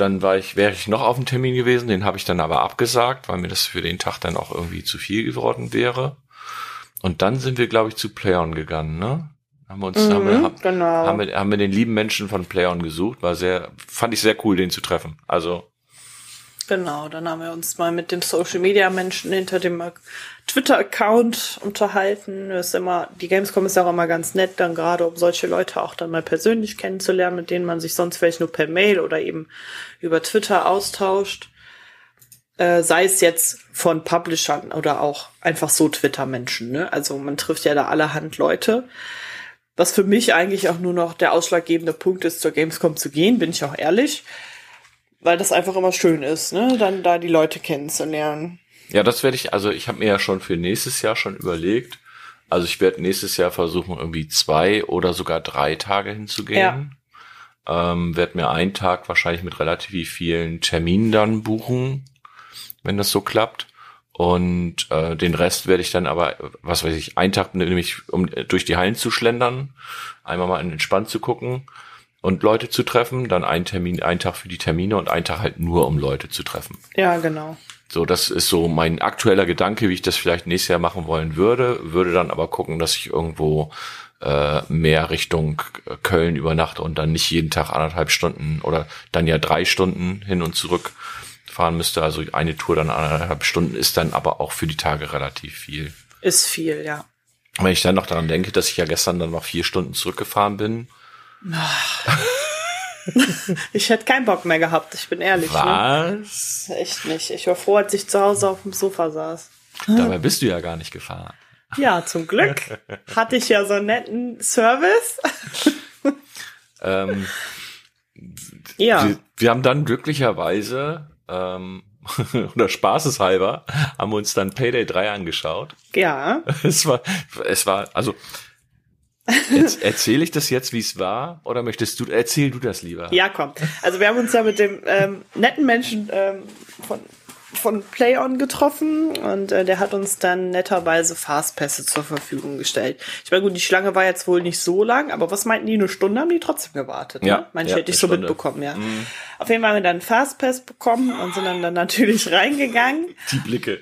Dann war ich, wäre ich noch auf dem Termin gewesen, den habe ich dann aber abgesagt, weil mir das für den Tag dann auch irgendwie zu viel geworden wäre. Und dann sind wir, glaube ich, zu Playon gegangen, ne? Haben wir uns, mhm, haben, wir, genau. haben, wir, haben wir den lieben Menschen von Playon gesucht, war sehr, fand ich sehr cool, den zu treffen. Also Genau, dann haben wir uns mal mit dem Social Media Menschen hinter dem Twitter-Account unterhalten. Das ist immer, die Gamescom ist auch immer ganz nett, dann gerade um solche Leute auch dann mal persönlich kennenzulernen, mit denen man sich sonst vielleicht nur per Mail oder eben über Twitter austauscht. Äh, sei es jetzt von Publishern oder auch einfach so Twitter-Menschen. Ne? Also man trifft ja da allerhand Leute. Was für mich eigentlich auch nur noch der ausschlaggebende Punkt ist, zur Gamescom zu gehen, bin ich auch ehrlich weil das einfach immer schön ist, ne? Dann da die Leute kennenzulernen. Ja, das werde ich, also ich habe mir ja schon für nächstes Jahr schon überlegt. Also ich werde nächstes Jahr versuchen, irgendwie zwei oder sogar drei Tage hinzugehen. Ja. Ähm, werde mir einen Tag wahrscheinlich mit relativ vielen Terminen dann buchen, wenn das so klappt. Und äh, den Rest werde ich dann aber, was weiß ich, einen Tag nämlich, um durch die Hallen zu schlendern, einmal mal entspannt zu gucken und Leute zu treffen, dann ein Termin, ein Tag für die Termine und ein Tag halt nur, um Leute zu treffen. Ja, genau. So, das ist so mein aktueller Gedanke, wie ich das vielleicht nächstes Jahr machen wollen würde, würde dann aber gucken, dass ich irgendwo äh, mehr Richtung Köln übernachte und dann nicht jeden Tag anderthalb Stunden oder dann ja drei Stunden hin und zurück fahren müsste. Also eine Tour dann anderthalb Stunden ist dann aber auch für die Tage relativ viel. Ist viel, ja. Wenn ich dann noch daran denke, dass ich ja gestern dann noch vier Stunden zurückgefahren bin, ich hätte keinen Bock mehr gehabt, ich bin ehrlich. Ne? Was? Ne? Echt nicht. Ich war froh, als ich zu Hause auf dem Sofa saß. Dabei bist du ja gar nicht gefahren. Ja, zum Glück hatte ich ja so einen netten Service. ähm, ja. Wir, wir, haben dann glücklicherweise ähm, oder spaßeshalber haben wir uns dann Payday 3 angeschaut. Ja. Es war, es war, also Erzähle ich das jetzt, wie es war, oder möchtest du, erzähl du das lieber? Ja, komm. Also wir haben uns ja mit dem ähm, netten Menschen ähm, von, von PlayOn getroffen und äh, der hat uns dann netterweise Fastpässe zur Verfügung gestellt. Ich meine, gut, die Schlange war jetzt wohl nicht so lang, aber was meinten die, eine Stunde haben die trotzdem gewartet? Ne? Ja, Manche ja, hätte ich so Stunde. mitbekommen, ja. Mhm. Auf jeden Fall haben wir dann Fastpass bekommen und sind dann, dann natürlich reingegangen. Die Blicke.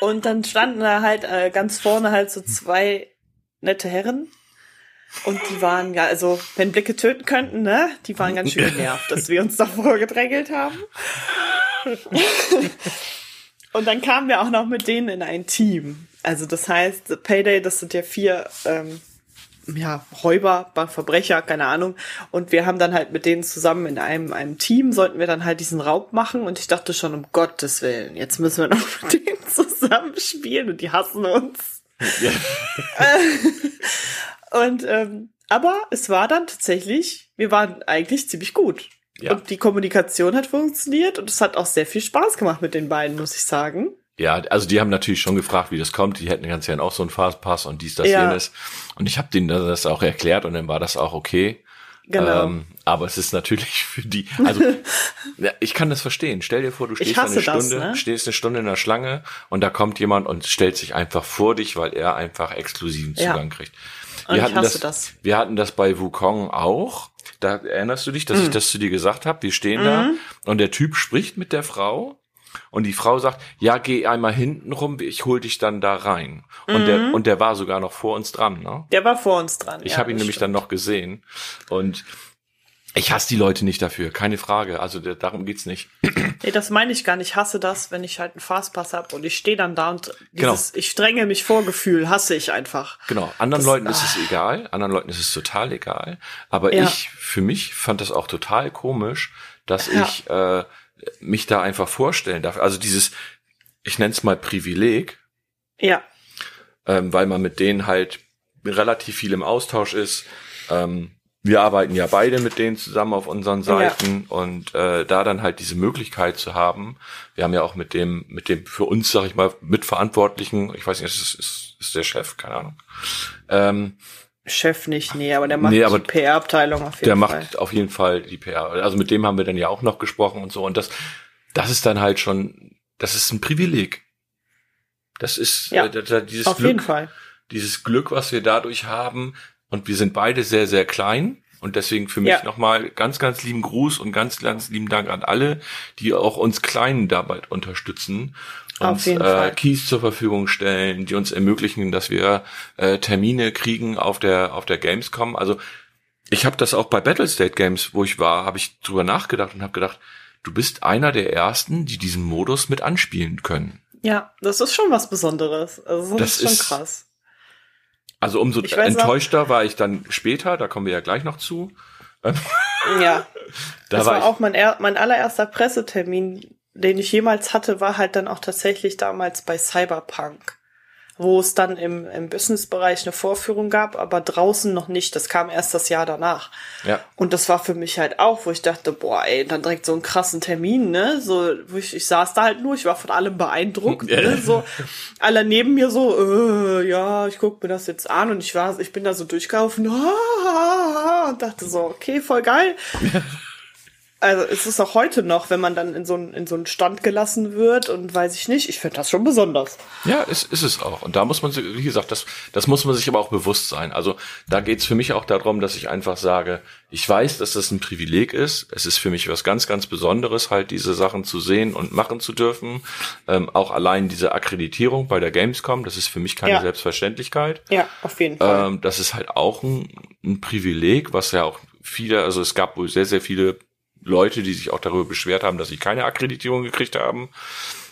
Und dann standen da halt äh, ganz vorne halt so zwei nette Herren und die waren ja, also, wenn Blicke töten könnten, ne? Die waren ganz schön genervt, dass wir uns da vorgedrängelt haben. Und dann kamen wir auch noch mit denen in ein Team. Also das heißt, Payday, das sind ja vier ähm, ja, Räuber, Verbrecher, keine Ahnung. Und wir haben dann halt mit denen zusammen in einem, einem Team, sollten wir dann halt diesen Raub machen. Und ich dachte schon, um Gottes Willen, jetzt müssen wir noch mit denen zusammen spielen und die hassen uns. Ja. Und ähm, aber es war dann tatsächlich, wir waren eigentlich ziemlich gut. Ja. Und die Kommunikation hat funktioniert und es hat auch sehr viel Spaß gemacht mit den beiden, muss ich sagen. Ja, also die haben natürlich schon gefragt, wie das kommt. Die hätten ganz gerne auch so einen Fastpass und dies, das, ja. jenes. Und ich habe denen das auch erklärt und dann war das auch okay. Genau. Ähm, aber es ist natürlich für die, also ja, ich kann das verstehen. Stell dir vor, du stehst eine das, Stunde, ne? stehst eine Stunde in der Schlange und da kommt jemand und stellt sich einfach vor dich, weil er einfach exklusiven Ja. Zugang kriegt. Und ich hasse das. Wir hatten das bei Wukong auch. Da erinnerst du dich, dass Mhm. ich das zu dir gesagt habe. Wir stehen da und der Typ spricht mit der Frau und die Frau sagt, ja, geh einmal hinten rum, ich hol dich dann da rein. Und der und der war sogar noch vor uns dran, ne? Der war vor uns dran. Ich ja, habe ihn nämlich stimmt. dann noch gesehen und ich hasse die Leute nicht dafür, keine Frage. Also der, darum geht's nicht. Nee, das meine ich gar nicht. Ich hasse das, wenn ich halt einen Fastpass habe und ich stehe dann da und Genau. dieses ich strenge mich vor Gefühl hasse ich einfach. Genau, anderen Das- Leuten ist es egal, anderen Leuten ist es total egal. Aber Ja. ich, für mich, fand das auch total komisch, dass Ja. ich äh, mich da einfach vorstellen darf. Also dieses, ich nenne es mal Privileg, Ja, ähm, weil man mit denen halt relativ viel im Austausch ist. Ähm, wir arbeiten ja beide mit denen zusammen auf unseren Seiten und äh, da dann halt diese Möglichkeit zu haben. Wir haben ja auch mit dem, mit dem für uns, sag ich mal, Mitverantwortlichen, ich weiß nicht, ist, ist, ist der Chef, keine Ahnung. Ähm, Chef nicht, nee, aber der macht Nee, aber die PR-Abteilung auf jeden der Fall. macht auf jeden Fall die PR. Also mit dem haben wir dann ja auch noch gesprochen und so. Und das, das ist dann halt schon, das ist ein Privileg. Das ist Ja, äh, dieses auf Glück, jeden Fall. dieses Glück, was wir dadurch haben. Und wir sind beide sehr, sehr klein. Und deswegen für mich Ja. nochmal ganz, ganz lieben Gruß und ganz, ganz lieben Dank an alle, die auch uns Kleinen dabei unterstützen. Auf Uns jeden äh. Keys zur Verfügung stellen, die uns ermöglichen, dass wir äh, Termine kriegen auf der, auf der Gamescom. Also ich habe das auch bei Battlestate Games, wo ich war, habe ich drüber nachgedacht und habe gedacht, du bist einer der ersten, die diesen Modus mit anspielen können. Ja, das ist schon was Besonderes. Also das, Das ist schon krass. Also umso auch- enttäuschter war ich dann später, da kommen wir ja gleich noch zu. Ja, Da das war war, auch mein, mein allererster Pressetermin, den ich jemals hatte, war halt dann auch tatsächlich damals bei Cyberpunk, wo es dann im, im Businessbereich eine Vorführung gab, aber draußen noch nicht. Das kam erst das Jahr danach. ja, Und das war für mich halt auch, wo ich dachte, boah, ey, dann direkt so einen krassen Termin, ne? So, wo ich, ich saß da halt nur, ich war von allem beeindruckt, ne? So, alle neben mir so, äh, ja, ich guck mir das jetzt an und ich war, ich bin da so durchgelaufen, ah, und dachte so, okay, voll geil. Also es ist auch heute noch, wenn man dann in so einen in so einen Stand gelassen wird und weiß ich nicht, ich finde das schon besonders. ja, ist, ist es auch. Und da muss man, sich- wie gesagt, das, das muss man sich aber auch bewusst sein. Also da geht's für mich auch darum, dass ich einfach sage, ich weiß, dass das ein Privileg ist. Es ist für mich was ganz, ganz Besonderes, halt diese Sachen zu sehen und machen zu dürfen. Ähm, auch allein diese Akkreditierung bei der Gamescom, das ist für mich keine Ja. Selbstverständlichkeit. Ja, auf jeden Fall. Ähm, das ist halt auch ein, ein Privileg, was ja auch viele, also es gab wohl sehr, sehr viele Leute, die sich auch darüber beschwert haben, dass sie keine Akkreditierung gekriegt haben,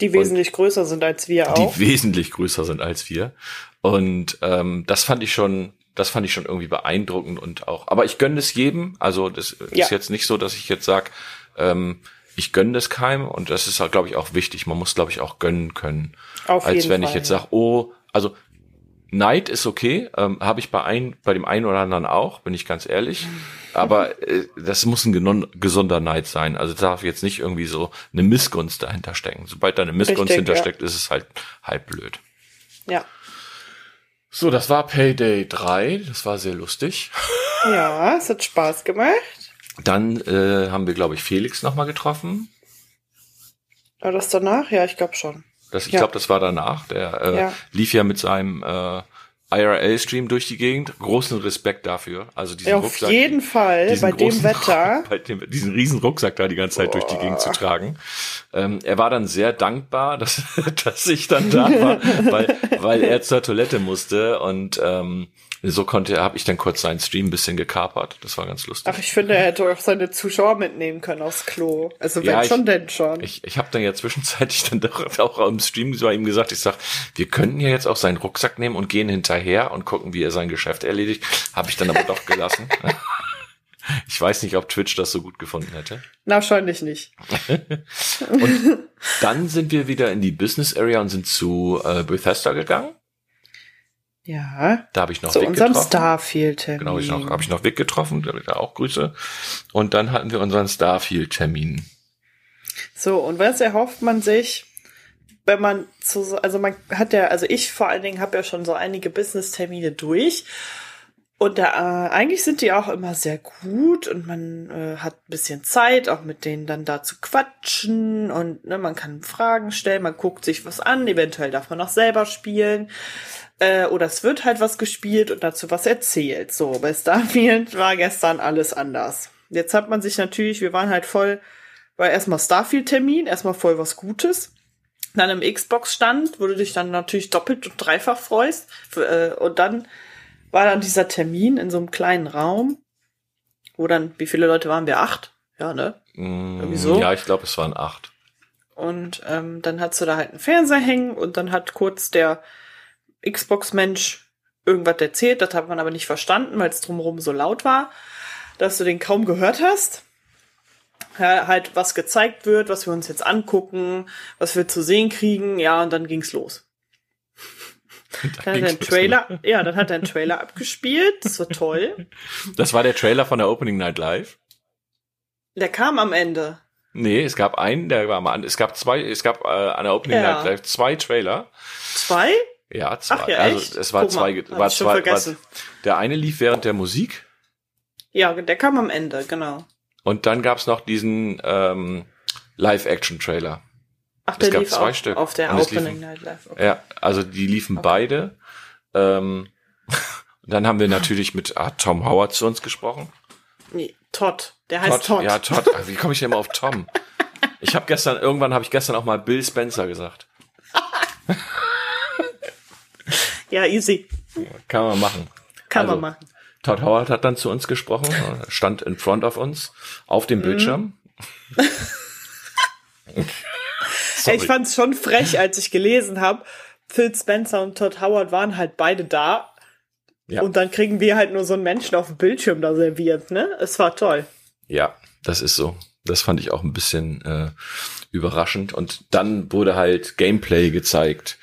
die wesentlich größer sind als wir auch. die wesentlich größer sind als wir. Und ähm, das fand ich schon, das fand ich schon irgendwie beeindruckend und auch. Aber ich gönne es jedem. Also das Ja. ist jetzt nicht so, dass ich jetzt sag, ähm, ich gönne das keinem und das ist halt, glaube ich, auch wichtig. Man muss, glaube ich, auch gönnen können. Auf als jeden wenn Fall, ich jetzt sage, oh, also Neid ist okay, ähm, habe ich bei ein, bei dem einen oder anderen auch, bin ich ganz ehrlich. Aber äh, das muss ein gesunder Neid sein. Also darf jetzt nicht irgendwie so eine Missgunst dahinter stecken. Sobald da eine Missgunst Richtig, hintersteckt, ist es halt halb blöd. Ja. So, das war Payday 3. Das war sehr lustig. Ja, es hat Spaß gemacht. Dann äh, haben wir, glaube ich, Felix nochmal getroffen. War das danach? Ja, ich glaube schon. Das, ich Ja. glaube, das war danach. Der äh, Ja. lief ja mit seinem äh, IRL-Stream durch die Gegend. Großen Respekt dafür. Also diesen Ja, auf Rucksack, jeden Fall, bei dem großen- Wetter. bei dem, diesen riesen Rucksack da die ganze Zeit durch die Gegend zu tragen. Ähm, er war dann sehr dankbar, dass, dass ich dann da war, weil, weil er zur Toilette musste und ähm, so konnte, habe ich dann kurz seinen Stream ein bisschen gekapert. Das war ganz lustig. Ach, ich finde, er hätte auch seine Zuschauer mitnehmen können aufs Klo. Also wenn Ja, ich- schon, denn schon. Ich, ich habe dann ja zwischenzeitlich dann doch auch im Stream bei ihm gesagt, ich sag, wir könnten ja jetzt auch seinen Rucksack nehmen und gehen hinterher und gucken, wie er sein Geschäft erledigt. Habe ich dann aber doch gelassen. Ich weiß nicht, ob Twitch das so gut gefunden hätte. Na, wahrscheinlich nicht. Dann sind wir wieder in die Business Area und sind zu äh, Bethesda gegangen. Ja. Da habe ich noch Zu Vic unserem getroffen. Starfield-Termin. Genau, ich noch, habe ich noch Vic getroffen, da auch Grüße. Und dann hatten wir unseren Starfield-Termin. So, und was erhofft man sich, wenn man zu, so- also man hat ja, also ich vor allen Dingen habe ja schon so einige Business-Termine durch. Und da, äh, eigentlich sind die auch immer sehr gut und man äh, hat ein bisschen Zeit, auch mit denen dann da zu quatschen und ne, man kann Fragen stellen, man guckt sich was an, eventuell darf man auch selber spielen. Äh, oder es wird halt was gespielt und dazu was erzählt. So, bei Starfield war gestern alles anders. Jetzt hat man sich natürlich, wir waren halt voll, war erstmal Starfield-Termin, erstmal voll was Gutes. Dann im Xbox-Stand, wo du dich dann natürlich doppelt und dreifach freust. Äh, und dann war dann dieser Termin in so einem kleinen Raum, wo dann, wie viele Leute waren wir? Acht? Ja, ne? Mm, Irgendwie so. Ja, ich glaube, es waren acht. Und ähm, dann hast du da halt einen Fernseher hängen und dann hat kurz der Xbox-Mensch irgendwas erzählt, das hat man aber nicht verstanden, weil es drumherum so laut war, dass du den kaum gehört hast. Ja, halt, was gezeigt wird, was wir uns jetzt angucken, was wir zu sehen kriegen, ja, und dann ging's los. Dann hat er einen Trailer, ja, dann hat er einen Trailer abgespielt, das war toll. Das war der Trailer von der Opening Night Live. Der kam am Ende. Nee, es gab einen, der war mal an. Es gab zwei, es gab äh, an der Opening Ja. Night Live zwei Trailer. Zwei? Ja, zwei. Ach ja, also echt? es war Guck zwei, mal, war zwei. War, der eine lief während der Musik Ja, der kam am Ende, genau. und dann gab's noch diesen ähm, Live-Action-Trailer. Ach, Es der gab lief zwei auch Stück. auf der Und es Opening Night Live. Okay. Ja, also die liefen beide. Ähm, und dann haben wir natürlich mit ah, Tom Howard zu uns gesprochen. Nee, Todd. Der heißt Todd. Ja, Todd. Ach, Wie komme ich denn immer auf Tom? Ich habe gestern, irgendwann habe ich gestern auch mal Bill Spencer gesagt. Ja, easy. Kann man machen. Kann Also, man machen. Todd Howard hat dann zu uns gesprochen, stand in front of uns auf Mhm. dem Bildschirm. Ich fand's schon frech, als ich gelesen habe, Phil Spencer und Todd Howard waren halt beide da. Ja. Und dann kriegen wir halt nur so einen Menschen auf dem Bildschirm da serviert, ne? Es war toll. Ja, das ist so. Das fand ich auch ein bisschen äh, überraschend. Und dann wurde halt Gameplay gezeigt.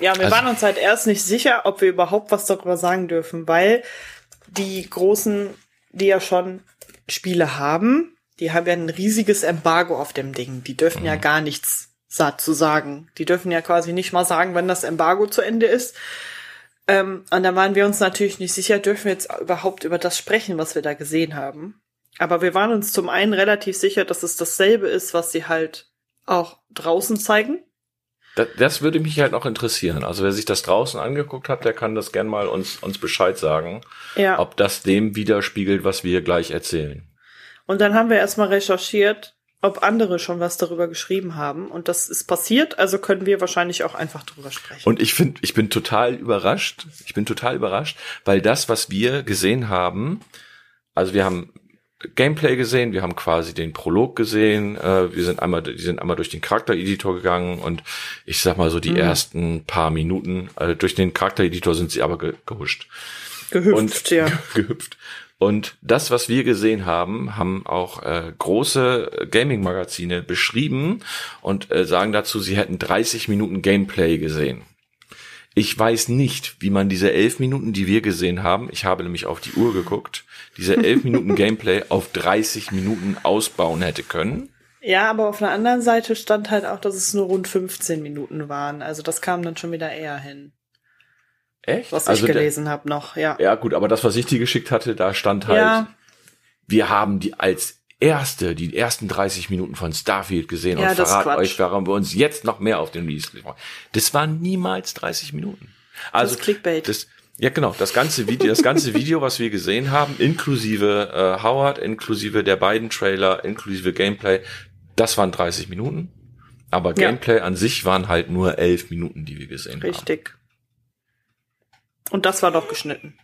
Ja, wir Also- waren uns halt erst nicht sicher, ob wir überhaupt was darüber sagen dürfen, weil die Großen, die ja schon Spiele haben, die haben ja ein riesiges Embargo auf dem Ding. Die dürfen Mhm. ja gar nichts zu sagen. Die dürfen ja quasi nicht mal sagen, wenn das Embargo zu Ende ist. Ähm, und da waren wir uns natürlich nicht sicher, dürfen wir jetzt überhaupt über das sprechen, was wir da gesehen haben. Aber wir waren uns zum einen relativ sicher, dass es dasselbe ist, was sie halt auch draußen zeigen. Das, das würde mich halt noch interessieren. Also wer sich das draußen angeguckt hat, der kann das gern mal uns, uns Bescheid sagen, Ja. ob das dem widerspiegelt, was wir gleich erzählen. Und dann haben wir erstmal recherchiert, ob andere schon was darüber geschrieben haben. Und das ist passiert, also können wir wahrscheinlich auch einfach drüber sprechen. Und ich finde, ich bin total überrascht. Ich bin total überrascht, weil das, was wir gesehen haben, also wir haben Gameplay gesehen, wir haben quasi den Prolog gesehen, äh, wir sind einmal, die sind einmal durch den Charaktereditor gegangen und ich sag mal so die ersten paar Minuten, äh, durch den Charaktereditor sind sie aber ge gehuscht. Gehüpft, und ja. gehüpft. Und das, was wir gesehen haben, haben auch äh, große Gaming-Magazine beschrieben und äh, sagen dazu, sie hätten 30 Minuten Gameplay gesehen. Ich weiß nicht, wie man diese elf Minuten, die wir gesehen haben, ich habe nämlich auf die Uhr geguckt, diese elf Minuten Gameplay auf 30 Minuten ausbauen hätte können. Ja, aber auf der anderen Seite stand halt auch, dass es nur rund 15 Minuten waren. Also das kam dann schon wieder eher hin, Echt? was Also ich gelesen habe noch. Ja. Ja, gut, aber das, was ich dir geschickt hatte, da stand halt, Ja. wir haben die als erste, die ersten 30 Minuten von Starfield gesehen Ja, und das Quatsch. euch, warum wir uns jetzt noch mehr auf den Release freuen. Das waren niemals 30 Minuten. Also, ist Clickbait. Das, ja, genau. Das ganze Video, das ganze Video, was wir gesehen haben, inklusive äh, Howard, inklusive der beiden Trailer, inklusive Gameplay, das waren 30 Minuten. Aber Ja. Gameplay an sich waren halt nur 11 Minuten, die wir gesehen haben. Richtig. Und das war doch geschnitten.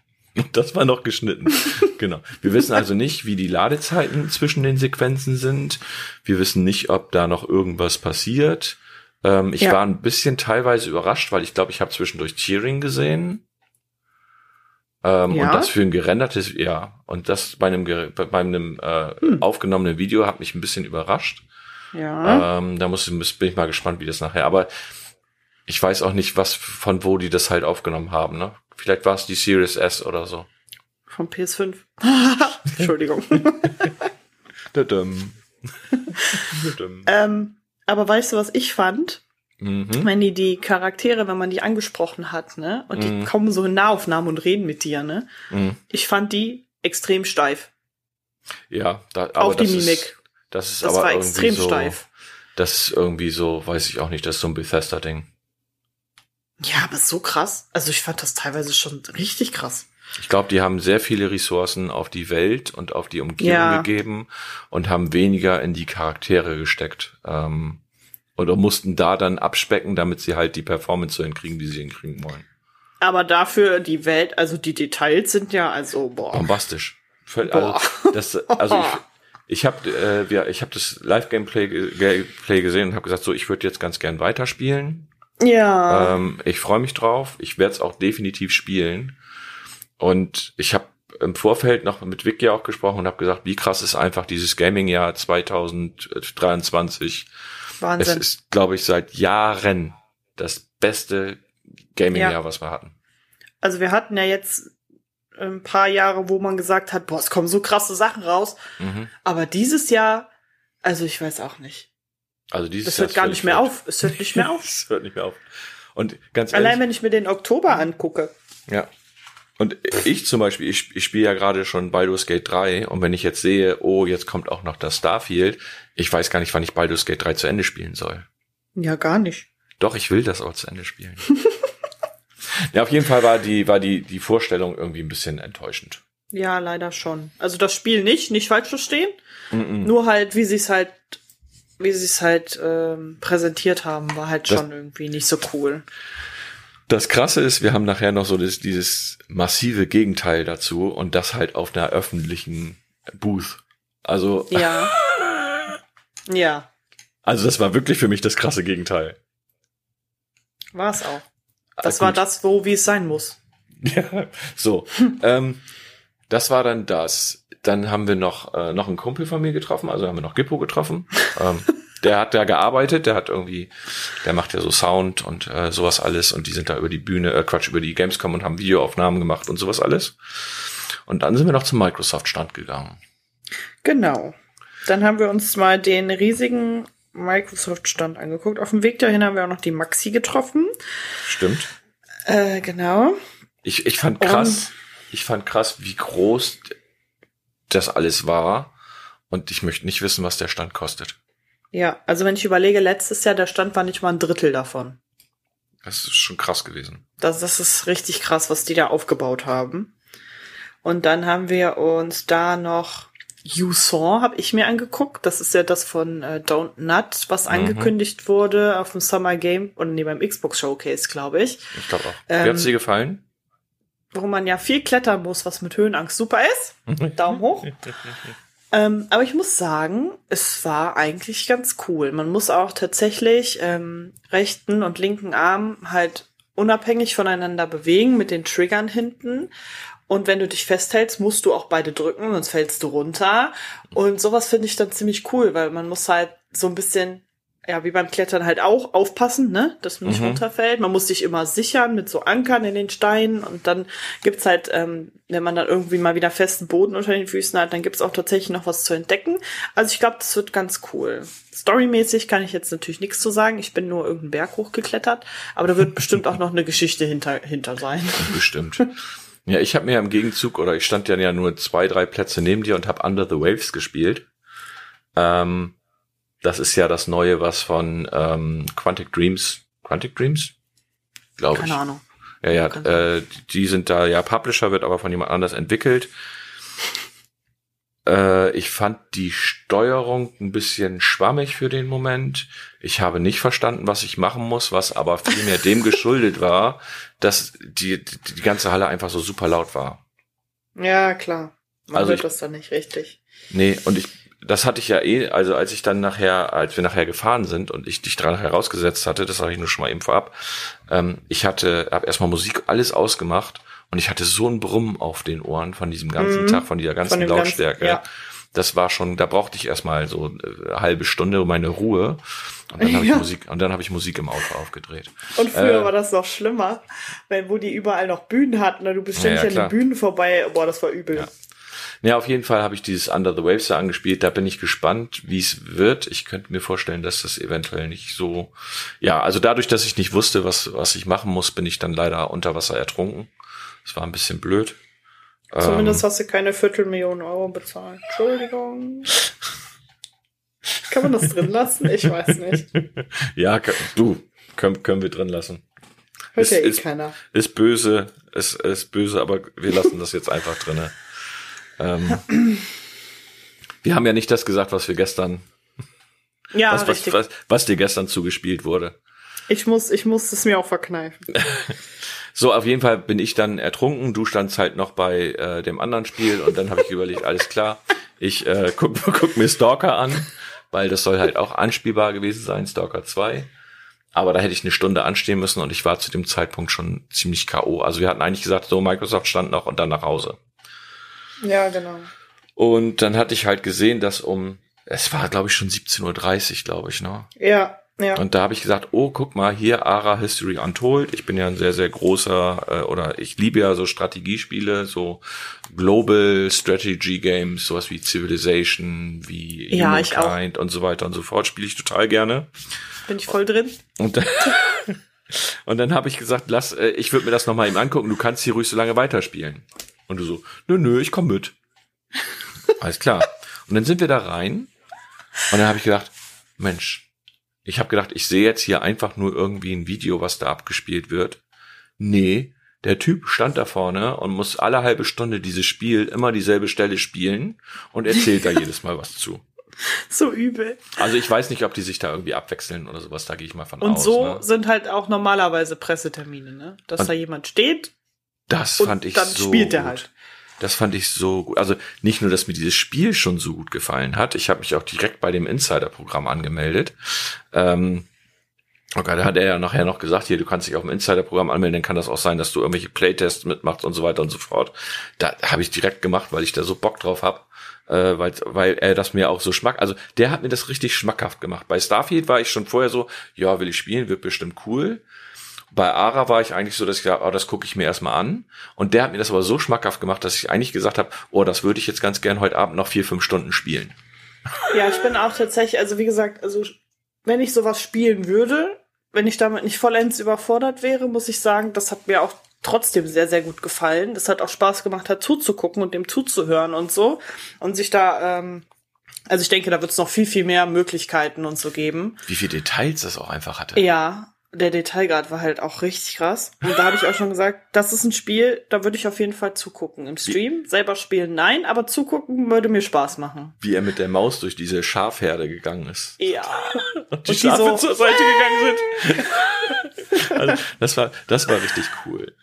Das war noch geschnitten. genau. Wir wissen also nicht, wie die Ladezeiten zwischen den Sequenzen sind. Wir wissen nicht, ob da noch irgendwas passiert. Ähm, ich Ja. war ein bisschen teilweise überrascht, weil ich glaube, ich habe zwischendurch Cheering gesehen. Ähm, Ja? Und das für ein gerendertes, ja. Und das bei einem, bei einem äh, Hm. aufgenommenen Video hat mich ein bisschen überrascht. Ja. Ähm, da muss, bin ich mal gespannt, wie das nachher. Aber ich weiß auch nicht, was von wo die das halt aufgenommen haben. Ne? Vielleicht war es die Series S oder so. Vom PS5. Entschuldigung. Ähm, aber weißt du, was ich fand? Mhm. wenn die die Charaktere, wenn man die angesprochen hat, ne, und die kommen so in Nahaufnahmen und reden mit dir, ne, Mhm. ich fand die extrem steif. Ja, da, aber Auch die das Mimik. Ist, das ist Das aber war extrem so, steif. Das ist irgendwie so, weiß ich auch nicht, das ist so ein Bethesda-Ding. Ja, aber so krass. Also ich fand das teilweise schon richtig krass. Ich glaube, die haben sehr viele Ressourcen auf die Welt und auf die Umgebung Ja. gegeben und haben weniger in die Charaktere gesteckt. Ähm, oder mussten da dann abspecken, damit sie halt die Performance so hinkriegen, wie sie hinkriegen wollen. Aber dafür die Welt, also die Details sind ja also boah. Bombastisch. Völl- Boah. Also, das, also ich, ich habe äh, wir, ich hab das Live-Gameplay Gameplay gesehen und habe gesagt, so, ich würde jetzt ganz gern weiterspielen. Ja. Ähm, ich freue mich drauf. Ich werde es auch definitiv spielen. Und ich habe im Vorfeld noch mit Vicky auch gesprochen und habe gesagt, wie krass ist einfach dieses Gaming-Jahr 2023. Es Wahnsinn. ist, glaube ich, seit Jahren das beste Gaming-Jahr, Ja. was wir hatten. Also wir hatten ja jetzt ein paar Jahre, wo man gesagt hat, boah, es kommen so krasse Sachen raus. Mhm. Aber dieses Jahr, also ich weiß auch nicht. Also dieses Das Jahr hört ist gar nicht mehr auf. Es hört nicht mehr auf. Es hört nicht mehr auf. Und ganz ehrlich, Allein wenn ich mir den Oktober angucke. Ja. Und ich zum Beispiel, ich, ich spiele ja gerade schon Baldur's Gate 3 und wenn ich jetzt sehe, oh, jetzt kommt auch noch das Starfield, ich weiß gar nicht, wann ich Baldur's Gate 3 zu Ende spielen soll. Ja, gar nicht. Doch, ich will das auch zu Ende spielen. ja, auf jeden Fall war die, war die, die Vorstellung irgendwie ein bisschen enttäuschend. Ja, leider schon. Also das Spiel nicht, nicht falsch verstehen. Nur halt, wie sie es halt, wie sie es halt ähm, präsentiert haben, war halt Das- schon irgendwie nicht so cool. Das Krasse ist, wir haben nachher noch so das, dieses massive Gegenteil dazu und das halt auf einer öffentlichen Booth. Also, Ja. ja, also das war wirklich für mich das krasse Gegenteil. war es auch. Das Ah, war das, wo, wie es sein muss. Ja, so. ähm, das war dann das. Dann haben wir noch, äh, noch einen Kumpel von mir getroffen, also haben wir noch Gippo getroffen. ähm, der hat da gearbeitet, der hat irgendwie, der macht ja so Sound und äh, sowas alles und die sind da über die Bühne, äh, Quatsch, über die Gamescom und haben Videoaufnahmen gemacht und sowas alles. Und dann sind wir noch zum Microsoft-Stand gegangen. Genau. Dann haben wir uns mal den riesigen Microsoft-Stand angeguckt. Auf dem Weg dahin haben wir auch noch die Maxi getroffen. Stimmt. Äh, genau. Ich, ich fand krass, ich fand krass, wie groß das alles war. Und ich möchte nicht wissen, was der Stand kostet. Ja, also wenn ich überlege, letztes Jahr der Stand war nicht mal ein Drittel davon. Das ist schon krass gewesen. Das, das ist richtig krass, was die da aufgebaut haben. Und dann haben wir uns da noch You-Saw habe ich mir angeguckt. Das ist ja das von äh, Don't Nut, was angekündigt wurde auf dem Summer Game und nee, beim Xbox Showcase, glaube ich. Ich glaube auch. Ähm, Wie hat's dir gefallen? Wo man ja viel klettern muss, was mit Höhenangst super ist. Daumen hoch. Ähm, aber ich muss sagen, es war eigentlich ganz cool. Man muss auch tatsächlich ähm, rechten und linken Arm halt unabhängig voneinander bewegen mit den Triggern hinten. Und wenn du dich festhältst, musst du auch beide drücken, sonst fällst du runter. Und sowas finde ich dann ziemlich cool, weil man muss halt so ein bisschen, ja, wie beim Klettern halt auch aufpassen, ne, dass man nicht runterfällt. Man muss sich immer sichern mit so Ankern in den Steinen. Und dann gibt's halt, ähm, wenn man dann irgendwie mal wieder festen Boden unter den Füßen hat, dann gibt's auch tatsächlich noch was zu entdecken. Also ich glaube, das wird ganz cool. Storymäßig kann ich jetzt natürlich nichts zu sagen. Ich bin nur irgendeinen Berg hochgeklettert, aber da wird bestimmt auch noch eine Geschichte hinter, hinter sein. Bestimmt. Ja, ich habe mir im Gegenzug, oder ich stand ja ja nur zwei, drei Plätze neben dir und habe Under the Waves gespielt. Ähm, das ist ja das Neue, was von ähm, Quantic Dreams, Quantic Dreams? Glaube ich. Keine Ahnung. Ja, ja, äh, die sind da, ja, Publisher wird aber von jemand anders entwickelt. Äh, ich fand die Steuerung ein bisschen schwammig für den Moment. Ich habe nicht verstanden, was ich machen muss, was aber vielmehr dem geschuldet war, dass die, die, die ganze Halle einfach so super laut war. Ja, klar. Man Also hört ich- das dann nicht richtig. Nee, und ich, das hatte ich ja eh, also als ich dann nachher, als wir nachher gefahren sind und ich dich dran herausgesetzt hatte, das sage ich nur schon mal eben vorab, ähm, ich hatte, habe erstmal Musik alles ausgemacht und ich hatte so ein Brummen auf den Ohren von diesem ganzen Mhm. Tag, von dieser ganzen Von Lautstärke. ganzen- ja. Das war schon, da brauchte ich erstmal so äh, eine halbe Stunde um meine Ruhe. Und dann habe ich Ja. Musik, und dann habe ich Musik im Auto aufgedreht. Und früher Äh, war das noch schlimmer, weil wo die überall noch Bühnen hatten, und du bist Ja, ständig ja, an klar. den Bühnen vorbei. Boah, das war übel. Ja. Auf jeden Fall habe ich dieses Under the Waves da angespielt. Da bin ich gespannt, wie es wird. Ich könnte mir vorstellen, dass das eventuell nicht so. ja, also dadurch, dass ich nicht wusste, was, was ich machen muss, bin ich dann leider unter Wasser ertrunken. Das war ein bisschen blöd. Zumindest ähm, hast du keine Viertelmillion Euro bezahlt. Entschuldigung. Kann man das drin lassen? Ich weiß nicht. ja, du, können, können wir drin lassen. Hört ja eh ist, keiner. Ist böse, ist, ist böse, aber wir lassen das jetzt einfach drin. Ähm, wir haben ja nicht das gesagt, was wir gestern, ja, was, was, was, was dir gestern zugespielt wurde. Ich muss, ich muss es mir auch verkneifen. so, auf jeden Fall bin ich dann ertrunken. Du standst halt noch bei äh, dem anderen Spiel und dann habe ich überlegt, alles klar, ich äh, guck, guck mir Stalker an, weil das soll halt auch anspielbar gewesen sein, Stalker 2. Aber da hätte ich eine Stunde anstehen müssen und ich war zu dem Zeitpunkt schon ziemlich K.O. Also wir hatten eigentlich gesagt, so Microsoft stand noch und dann nach Hause. Ja, genau. Und dann hatte ich halt gesehen, dass um, es war glaube ich schon 17.30 Uhr, glaube ich, ne? Ja, ja. Und da habe ich gesagt, oh, guck mal, hier Ara History Untold. Ich bin ja ein sehr, sehr großer, äh, oder ich liebe ja so Strategiespiele, so Global Strategy Games, sowas wie Civilization, wie ja, Humankind und so weiter und so fort. Spiele ich total gerne. Bin ich voll drin. Und, und dann habe ich gesagt, lass, äh, ich würde mir das nochmal eben angucken, du kannst hier ruhig so lange weiterspielen. Und du so, nö, nö, ich komm mit. Alles klar. Und dann sind wir da rein und dann habe ich gedacht, Mensch, ich habe gedacht, ich sehe jetzt hier einfach nur irgendwie ein Video, was da abgespielt wird. Nee, der Typ stand da vorne und muss alle halbe Stunde dieses Spiel immer dieselbe Stelle spielen und erzählt da jedes Mal was zu. so übel. Also ich weiß nicht, ob die sich da irgendwie abwechseln oder sowas, da gehe ich mal von und aus. Und so ne? sind halt auch normalerweise Pressetermine, ne? Dass und da jemand steht. Das fand ich dann so spielt gut. er halt. Das fand ich so gut. Also nicht nur, dass mir dieses Spiel schon so gut gefallen hat. Ich habe mich auch direkt bei dem Insider-Programm angemeldet. Ähm, Okay, da hat er ja nachher noch gesagt, hier, du kannst dich auf dem Insider-Programm anmelden, dann kann das auch sein, dass du irgendwelche Playtests mitmachst und so weiter und so fort. Da habe ich direkt gemacht, weil ich da so Bock drauf hab äh, weil, weil er das mir auch so schmack, also der hat mir das richtig schmackhaft gemacht. Bei Starfield war ich schon vorher so, ja, will ich spielen, wird bestimmt cool. Bei Ara war ich eigentlich so, dass ich gesagt, oh, das gucke ich mir erstmal an. Und der hat mir das aber so schmackhaft gemacht, dass ich eigentlich gesagt habe, oh, das würde ich jetzt ganz gern heute Abend noch vier, fünf Stunden spielen. Ja, ich bin auch tatsächlich, also wie gesagt, also wenn ich sowas spielen würde, wenn ich damit nicht vollends überfordert wäre, muss ich sagen, das hat mir auch trotzdem sehr, sehr gut gefallen. Das hat auch Spaß gemacht, hat zuzugucken und dem zuzuhören und so. Und sich da, ähm, also ich denke, da wird es noch viel, viel mehr Möglichkeiten und so geben. Wie viele Details das auch einfach hatte. Ja, der Detailgrad war halt auch richtig krass. Und da habe ich auch schon gesagt, das ist ein Spiel, da würde ich auf jeden Fall zugucken. Im Stream Wie? selber spielen, nein, aber zugucken würde mir Spaß machen. Wie er mit der Maus durch diese Schafherde gegangen ist. Ja. Und die und Schafe so, zur Seite gegangen sind. also, das war, das war richtig cool.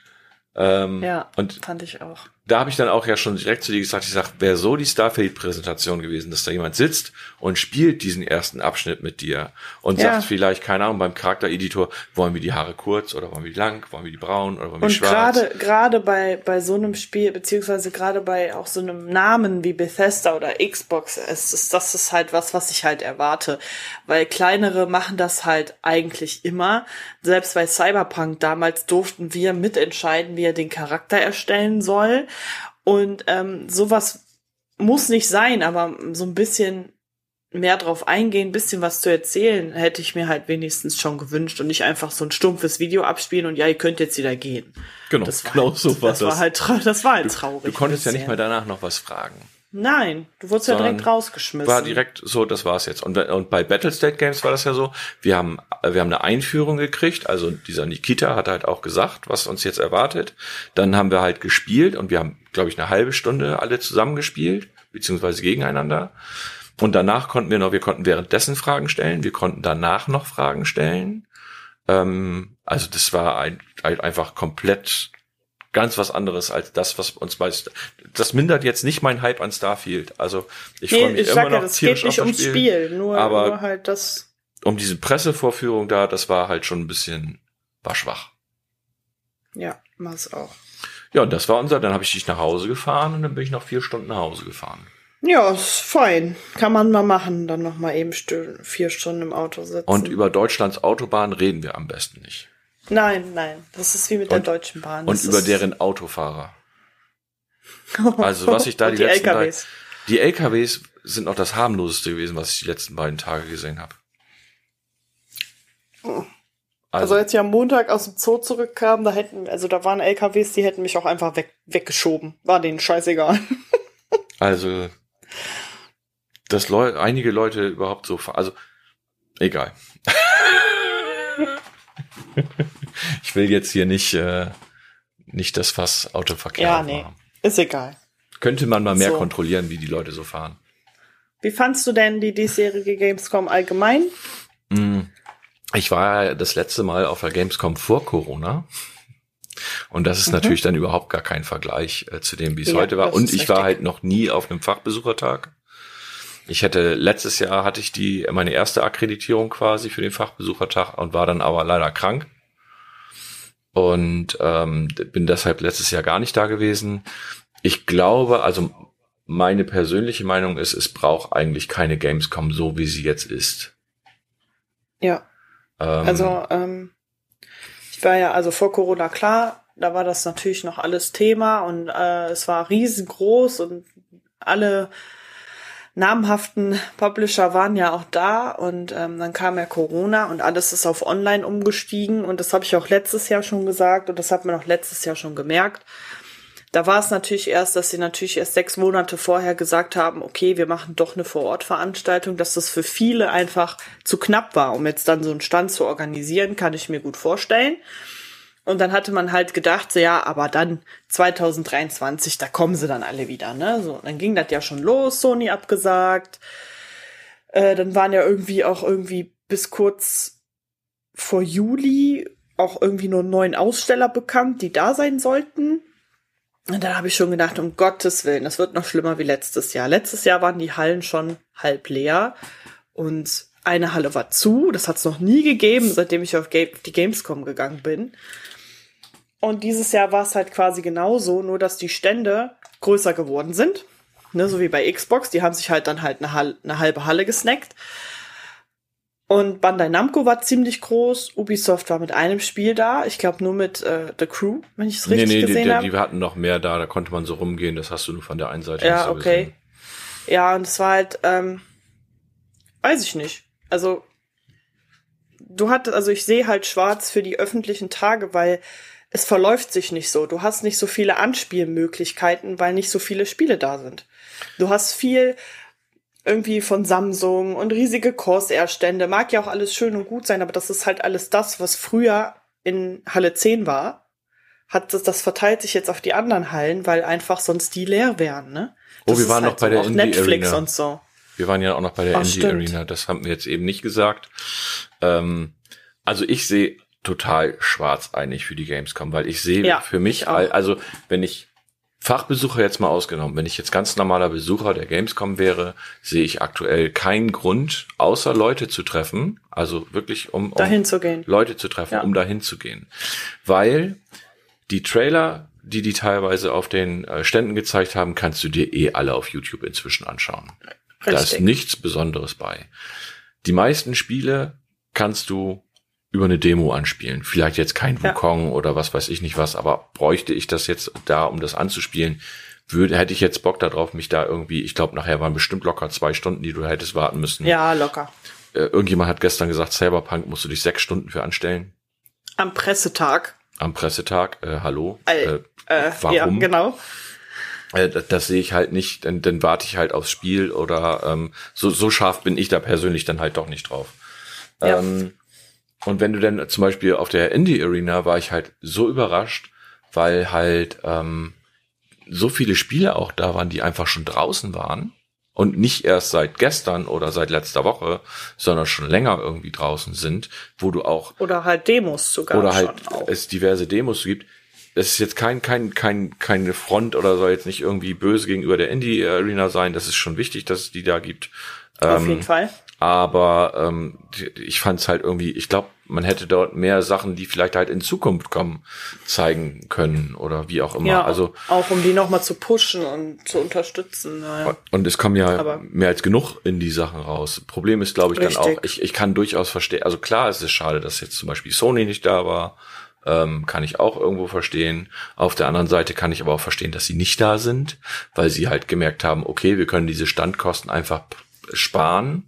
Ähm, ja, und fand ich auch. Da habe ich dann auch ja schon direkt zu dir gesagt, ich sag, wäre so die Starfield-Präsentation gewesen, dass da jemand sitzt und spielt diesen ersten Abschnitt mit dir und ja. sagt vielleicht, keine Ahnung, beim Charaktereditor, wollen wir die Haare kurz oder wollen wir die lang, wollen wir die braun oder wollen wir die schwarz? Und gerade gerade bei bei so einem Spiel beziehungsweise gerade bei auch so einem Namen wie Bethesda oder Xbox, es ist das ist halt was, was ich halt erwarte, weil kleinere machen das halt eigentlich immer. Selbst bei Cyberpunk damals durften wir mitentscheiden, wie er den Charakter erstellen soll. Und ähm, sowas muss nicht sein, aber so ein bisschen mehr drauf eingehen, ein bisschen was zu erzählen, hätte ich mir halt wenigstens schon gewünscht und nicht einfach so ein stumpfes Video abspielen und ja, ihr könnt jetzt wieder gehen. Genau, das war genau halt, so war das. War halt, das war halt traurig. Du, du konntest ja nicht mal danach noch was fragen. Nein, du wurdest ja direkt rausgeschmissen. War direkt so, das war's jetzt. Und, und bei Battlestate Games war das ja so, wir haben, wir haben eine Einführung gekriegt, also dieser Nikita hat halt auch gesagt, was uns jetzt erwartet. Dann haben wir halt gespielt und wir haben, glaube ich, eine halbe Stunde alle zusammen gespielt, beziehungsweise gegeneinander. Und danach konnten wir noch, wir konnten währenddessen Fragen stellen, wir konnten danach noch Fragen stellen. Ähm, also das war ein, ein, einfach komplett ganz was anderes als das, was uns bei das mindert jetzt nicht mein Hype an Starfield. Also ich nee, freue mich ich immer noch ja, das geht nicht ums Spiel, Spiel nur, aber nur halt das um diese Pressevorführung da, das war halt schon ein bisschen war schwach. Ja, war es auch. Ja, und das war unser, dann habe ich dich nach Hause gefahren und dann bin ich noch vier Stunden nach Hause gefahren. Ja, ist fein. Kann man mal machen, dann noch mal eben vier Stunden im Auto sitzen. Und über Deutschlands Autobahn reden wir am besten nicht. Nein, nein, das ist wie mit und, der Deutschen Bahn. Das und über deren Autofahrer. Also was ich da die, die letzten LKWs. Drei, die LKWs sind noch das harmloseste gewesen, was ich die letzten beiden Tage gesehen habe. Also, als ich am Montag aus dem Zoo zurückkam, da hätten, also da waren LKWs, die hätten mich auch einfach weg, weggeschoben. War denen scheißegal. Also, dass Leu einige Leute überhaupt so, also, egal. ich will jetzt hier nicht, äh, nicht das Fass Autoverkehr Ja, nee. machen. Ist egal. Könnte man mal mehr So. kontrollieren, wie die Leute so fahren. Wie fandst du denn die diesjährige Gamescom allgemein? Mm. Ich war das letzte Mal auf der Gamescom vor Corona. Und das ist Mhm. natürlich dann überhaupt gar kein Vergleich äh, zu dem, wie es Ja, heute war. Und ich war richtig. halt noch nie auf einem Fachbesuchertag. Ich hätte letztes Jahr hatte ich die meine erste Akkreditierung quasi für den Fachbesuchertag und war dann aber leider krank und ähm, bin deshalb letztes Jahr gar nicht da gewesen. Ich glaube, also meine persönliche Meinung ist, es braucht eigentlich keine Gamescom so, wie sie jetzt ist. Ja. Ähm, Also, ähm, ich war ja, also vor Corona klar, da war das natürlich noch alles Thema und äh, es war riesengroß und alle namhaften Publisher waren ja auch da und ähm, dann kam ja Corona und alles ist auf Online umgestiegen und das habe ich auch letztes Jahr schon gesagt und das hat man auch letztes Jahr schon gemerkt. Da war es natürlich erst, dass sie natürlich erst sechs Monate vorher gesagt haben, okay, wir machen doch eine Vorortveranstaltung, dass das für viele einfach zu knapp war, um jetzt dann so einen Stand zu organisieren, kann ich mir gut vorstellen. Und dann hatte man halt gedacht, so, ja, aber dann 2023, da kommen sie dann alle wieder, ne? So, dann ging das ja schon los, Sony abgesagt. Äh, dann waren ja irgendwie auch irgendwie bis kurz vor Juli auch irgendwie nur neun Aussteller bekannt, die da sein sollten. Und dann habe ich schon gedacht, um Gottes Willen, das wird noch schlimmer wie letztes Jahr. Letztes Jahr waren die Hallen schon halb leer und eine Halle war zu. Das hat es noch nie gegeben, seitdem ich auf die Gamescom gegangen bin. Und dieses Jahr war es halt quasi genauso, nur dass die Stände größer geworden sind. Ne, so wie bei Xbox, die haben sich halt dann halt eine, Hall eine halbe Halle gesnackt. Und Bandai Namco war ziemlich groß. Ubisoft war mit einem Spiel da. Ich glaube nur mit äh, The Crew, wenn ich es nee, richtig nee, die, gesehen die, habe. die hatten noch mehr da, da konnte man so rumgehen, das hast du nur von der einen Seite Ja, so okay. gesehen. Ja, und es war halt, ähm, weiß ich nicht. Also, du hattest, also ich sehe halt schwarz für die öffentlichen Tage, weil es verläuft sich nicht so. Du hast nicht so viele Anspielmöglichkeiten, weil nicht so viele Spiele da sind. Du hast viel irgendwie von Samsung und riesige Corsair-Stände. Mag ja auch alles schön und gut sein, aber das ist halt alles das, was früher in Halle 10 war. Hat das, das verteilt sich jetzt auf die anderen Hallen, weil einfach sonst die leer wären, ne? Oh, Das wir ist waren halt noch bei so. der Indie Netflix Arena. und so. Wir waren ja auch noch bei der Ach, Indie stimmt. Arena, das haben wir jetzt eben nicht gesagt. Ähm, also ich sehe total schwarz eigentlich für die Gamescom, weil ich sehe Ja, für mich, also wenn ich Fachbesucher jetzt mal ausgenommen, wenn ich jetzt ganz normaler Besucher der Gamescom wäre, sehe ich aktuell keinen Grund, außer Leute zu treffen, also wirklich um, um Dahin zu gehen. Leute zu treffen, Ja. um dahin zu gehen. Weil die Trailer, die die teilweise auf den äh, Ständen gezeigt haben, kannst du dir eh alle auf YouTube inzwischen anschauen. Da ist Richtig. nichts Besonderes bei. Die meisten Spiele kannst du über eine Demo anspielen. Vielleicht jetzt kein Ja. Wukong oder was weiß ich nicht was, aber bräuchte ich das jetzt da, um das anzuspielen, würde, hätte ich jetzt Bock darauf, mich da irgendwie, ich glaube, nachher waren bestimmt locker zwei Stunden, die du hättest warten müssen. Ja, locker. Äh, irgendjemand hat gestern gesagt, Cyberpunk musst du dich sechs Stunden für anstellen. Am Pressetag. Am Pressetag, äh, hallo. Äh, Äh, warum? Ja, genau. Äh, das, das sehe ich halt nicht, dann, dann warte ich halt aufs Spiel oder ähm, so, so scharf bin ich da persönlich dann halt doch nicht drauf. Ja. Ähm, und wenn du denn zum Beispiel auf der Indie Arena war ich halt so überrascht, weil halt ähm, so viele Spiele auch da waren, die einfach schon draußen waren und nicht erst seit gestern oder seit letzter Woche, sondern schon länger irgendwie draußen sind, wo du auch Oder halt Demos sogar oder halt auch. es diverse Demos gibt. Das ist jetzt kein, kein, kein, keine Front oder soll jetzt nicht irgendwie böse gegenüber der Indie Arena sein. Das ist schon wichtig, dass es die da gibt. Auf Ähm, jeden Fall. Aber ähm, ich fand es halt irgendwie, ich glaube, man hätte dort mehr Sachen, die vielleicht halt in Zukunft kommen, zeigen können oder wie auch immer. Ja, also auch um die nochmal zu pushen und zu unterstützen. Naja. und es kommen ja Aber- mehr als genug in die Sachen raus. Problem ist, glaube ich, dann Richtig. auch, ich, ich kann durchaus verstehen, also klar, es ist schade, dass jetzt zum Beispiel Sony nicht da war, ähm, kann ich auch irgendwo verstehen. Auf der anderen Seite kann ich aber auch verstehen, dass sie nicht da sind, weil sie halt gemerkt haben, okay, wir können diese Standkosten einfach sparen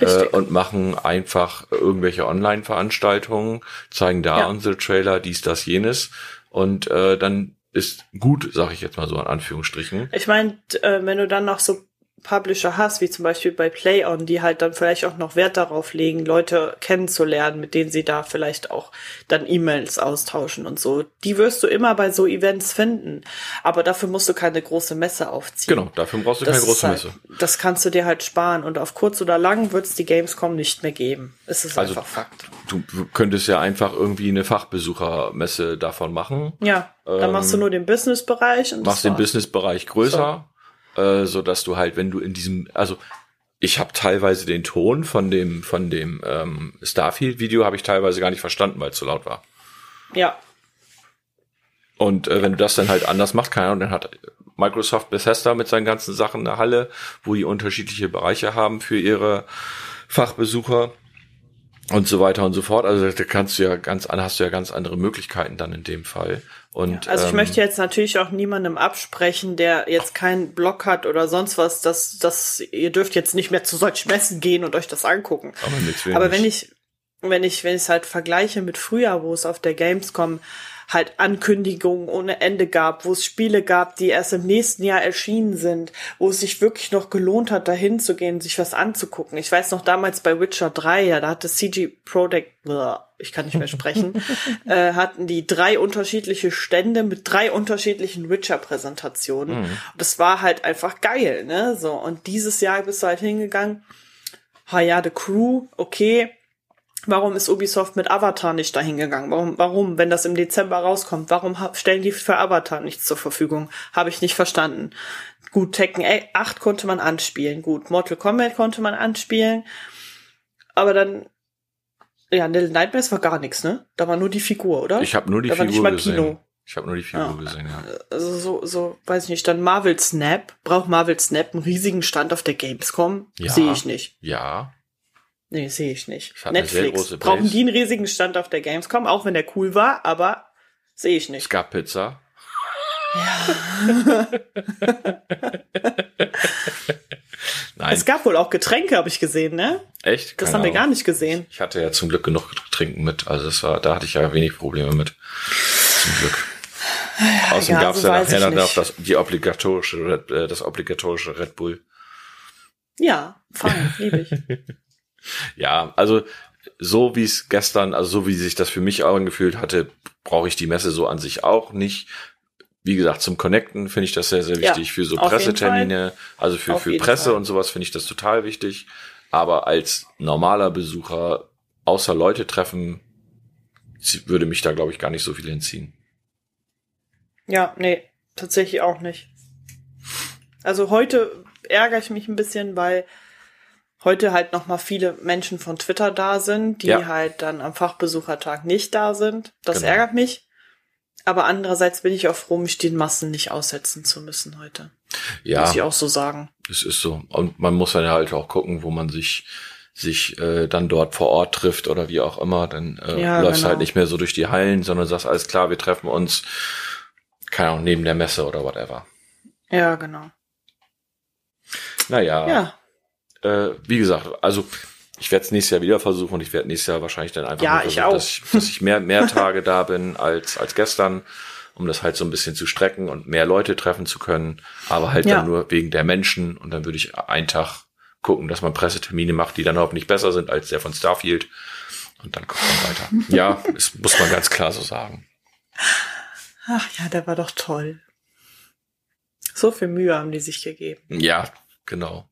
äh, und machen einfach irgendwelche Online-Veranstaltungen, zeigen da Ja. unsere Trailer, dies, das, jenes und äh, dann ist gut, sag ich jetzt mal so in Anführungsstrichen. Ich meine, äh, wenn du dann noch so Publisher hast, wie zum Beispiel bei PlayOn, die halt dann vielleicht auch noch Wert darauf legen, Leute kennenzulernen, mit denen sie da vielleicht auch dann E-Mails austauschen und so. Die wirst du immer bei so Events finden. Aber dafür musst du keine große Messe aufziehen. Genau, dafür brauchst du Das keine große halt, Messe. Das kannst du dir halt sparen und auf kurz oder lang wird es die Gamescom nicht mehr geben. Es ist Also- einfach Fakt. Du könntest ja einfach irgendwie eine Fachbesuchermesse davon machen. Ja, dann machst du nur den Businessbereich und Ähm, machst den. Businessbereich größer, äh, so dass du halt, wenn du in diesem, also ich habe teilweise den Ton von dem von dem ähm, Starfield-Video habe ich teilweise gar nicht verstanden, weil es zu laut war. Ja, Und äh, wenn du das dann halt anders machst, keine Ahnung, dann hat Microsoft Bethesda mit seinen ganzen Sachen eine Halle, wo die unterschiedliche Bereiche haben für ihre Fachbesucher und so weiter und so fort. Also da kannst du ja ganz, an- hast du ja ganz andere Möglichkeiten dann in dem Fall. Und Also ich ähm, möchte jetzt natürlich auch niemandem absprechen, der jetzt keinen Blog hat oder sonst was, dass, dass ihr dürft jetzt nicht mehr zu solchen Messen gehen und euch das angucken. aber, Aber wenn ich, wenn ich, wenn ich es halt vergleiche mit früher, wo es auf der Gamescom halt Ankündigungen ohne Ende gab, wo es Spiele gab, die erst im nächsten Jahr erschienen sind, wo es sich wirklich noch gelohnt hat, dahin zu gehen, sich was anzugucken. Ich weiß noch damals bei Witcher 3, ja, da hatte CG Projekt, ich kann nicht mehr sprechen, äh, hatten die drei unterschiedliche Stände mit drei unterschiedlichen Witcher-Präsentationen. Und Das war halt einfach geil, ne? So, und dieses Jahr bist du halt hingegangen, ha ja, The Crew, okay. Warum ist Ubisoft mit Avatar nicht dahin gegangen? Warum, warum, wenn das im Dezember rauskommt, warum stellen die für Avatar nichts zur Verfügung? Habe ich nicht verstanden. Gut, Tekken 8 konnte man anspielen. Gut, Mortal Kombat konnte man anspielen. Aber dann, ja, Little Nightmares war gar nichts, ne? Da war nur die Figur, oder? Ich habe nur die da war nicht Figur mal gesehen. Kino. Ich habe nur die Figur Ja. gesehen, ja. Also so, so, weiß ich nicht. Dann Marvel Snap. Braucht Marvel Snap einen riesigen Stand auf der Gamescom? Ja. Sehe ich nicht. Ja, Nee, sehe ich nicht. Es sehr Netflix. Brauchen die einen riesigen Stand auf der Gamescom, auch wenn der cool war, aber sehe ich es nicht. gab Pizza. Nein, Es gab wohl auch Getränke, habe ich gesehen, ne? echt? Das Keine haben wir gar nicht gesehen. Ich hatte ja zum Glück genug Trinken mit, also das war, da hatte ich ja wenig Probleme mit. Zum Glück. Außerdem ja, gab es ja nachher ich auch das, die obligatorische, Red, äh, das obligatorische Red Bull. Ja, fein, liebe ich. Ja, also so wie es gestern, also so wie sich das für mich auch angefühlt hatte, brauche ich die Messe so an sich auch nicht. Wie gesagt, zum Connecten finde ich das sehr, sehr Ja, wichtig. für so Pressetermine, also für, Auf für Presse Fall. und sowas finde ich das total wichtig. Aber als normaler Besucher, außer Leute treffen, würde mich da, glaube ich, gar nicht so viel hinziehen. Ja, nee, tatsächlich auch nicht. Also heute ärgere ich mich ein bisschen, weil heute halt noch mal viele Menschen von Twitter da sind, die Ja. halt dann am Fachbesuchertag nicht da sind. Das Genau. ärgert mich. Aber andererseits bin ich auch froh, mich den Massen nicht aussetzen zu müssen heute. Ja. Muss ich auch so sagen. Es ist so. Und man muss dann halt auch gucken, wo man sich sich äh, dann dort vor Ort trifft oder wie auch immer. Dann äh, Ja, läufst genau. halt nicht mehr so durch die Hallen, sondern sagst, alles klar, wir treffen uns, keine Ahnung, neben der Messe oder whatever. Ja, genau. Naja, Ja, Äh, wie gesagt, also ich werde es nächstes Jahr wieder versuchen und ich werde nächstes Jahr wahrscheinlich dann einfach Ja, nur ich versuchen, auch. Dass, ich, dass ich mehr, mehr Tage da bin als, als gestern, um das halt so ein bisschen zu strecken und mehr Leute treffen zu können, aber halt Ja. dann nur wegen der Menschen und dann würde ich einen Tag gucken, dass man Pressetermine macht, die dann hoffentlich besser sind als der von Starfield und dann guckt man weiter. ja, das muss man ganz klar so sagen. Ach ja, der war doch toll. So viel Mühe haben die sich gegeben. Ja, genau.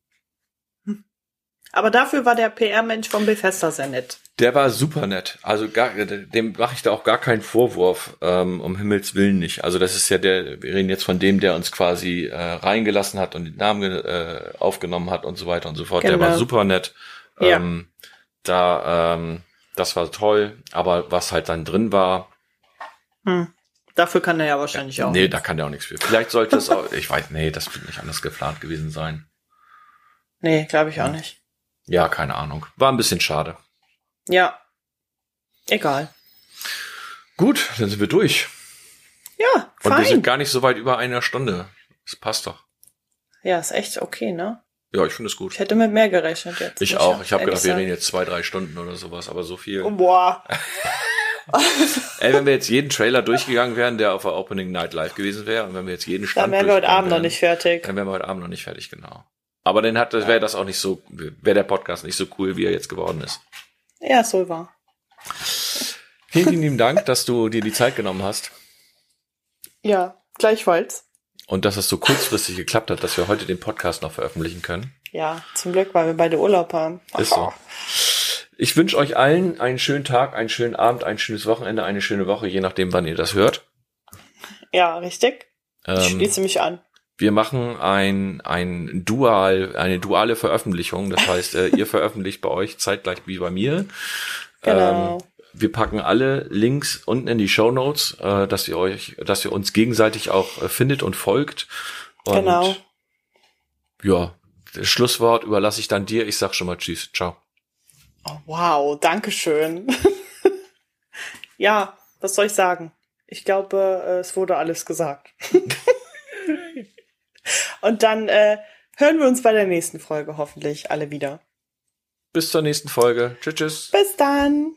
Aber dafür war der PR-Mensch von Bethesda sehr nett. Der war super nett. Also gar, dem mache ich da auch gar keinen Vorwurf, ähm, um Himmels Willen nicht. Also das ist ja der, wir reden jetzt von dem, der uns quasi äh, reingelassen hat und den Namen äh, aufgenommen hat und so weiter und so fort. Der Genau. war super nett. Ja. Ähm, da, ähm, das war toll. Aber was halt dann drin war, Hm. Dafür kann er ja wahrscheinlich auch. nee, da kann der auch nichts für. Vielleicht sollte es auch, ich weiß, nee, das wird nicht anders geplant gewesen sein. Nee, glaube ich auch nicht. Ja, keine Ahnung. War ein bisschen schade. Ja. Egal. Gut, dann sind wir durch. Ja, Und wir fein. sind gar nicht so weit über einer Stunde. Das passt doch. Ja, ist echt okay, ne? Ja, ich finde es gut. Ich hätte mit mehr gerechnet jetzt. Ich auch. Ich habe gedacht, wir reden jetzt zwei, drei Stunden oder sowas, aber so viel. Oh, boah. Ey, wenn wir jetzt jeden Trailer durchgegangen wären, der auf der Opening Night Live gewesen wäre, und wenn wir jetzt jeden Stand Dann wären wir heute Abend noch wären, nicht fertig. Dann wären wir heute Abend noch nicht fertig, genau. Aber dann hat, wäre das auch nicht so, wäre der Podcast nicht so cool, wie er jetzt geworden ist. Ja, so war. Vielen, vielen lieben Dank, dass du dir die Zeit genommen hast Ja, gleichfalls. und dass es so kurzfristig geklappt hat, dass wir heute den Podcast noch veröffentlichen können. Ja, zum Glück, weil wir beide Urlaub haben. Ist so. Ich wünsche euch allen einen schönen Tag, einen schönen Abend, ein schönes Wochenende, eine schöne Woche, je nachdem, wann ihr das hört. Ja, richtig. Ich Ähm, schließe mich an. Wir machen ein, ein Dual, eine duale Veröffentlichung. Das heißt, äh, ihr veröffentlicht bei euch zeitgleich wie bei mir. Genau. Ähm, wir packen alle Links unten in die Show Notes, äh, dass ihr euch, dass ihr uns gegenseitig auch äh, findet und folgt. Und Genau. Ja, das Schlusswort überlasse ich dann dir. Ich sag schon mal Tschüss. Ciao. Oh, wow, danke schön. ja, was soll ich sagen? Ich glaube, äh, es wurde alles gesagt. Und dann äh, hören wir uns bei der nächsten Folge hoffentlich alle wieder. Bis zur nächsten Folge. Tschüss, tschüss. Bis dann.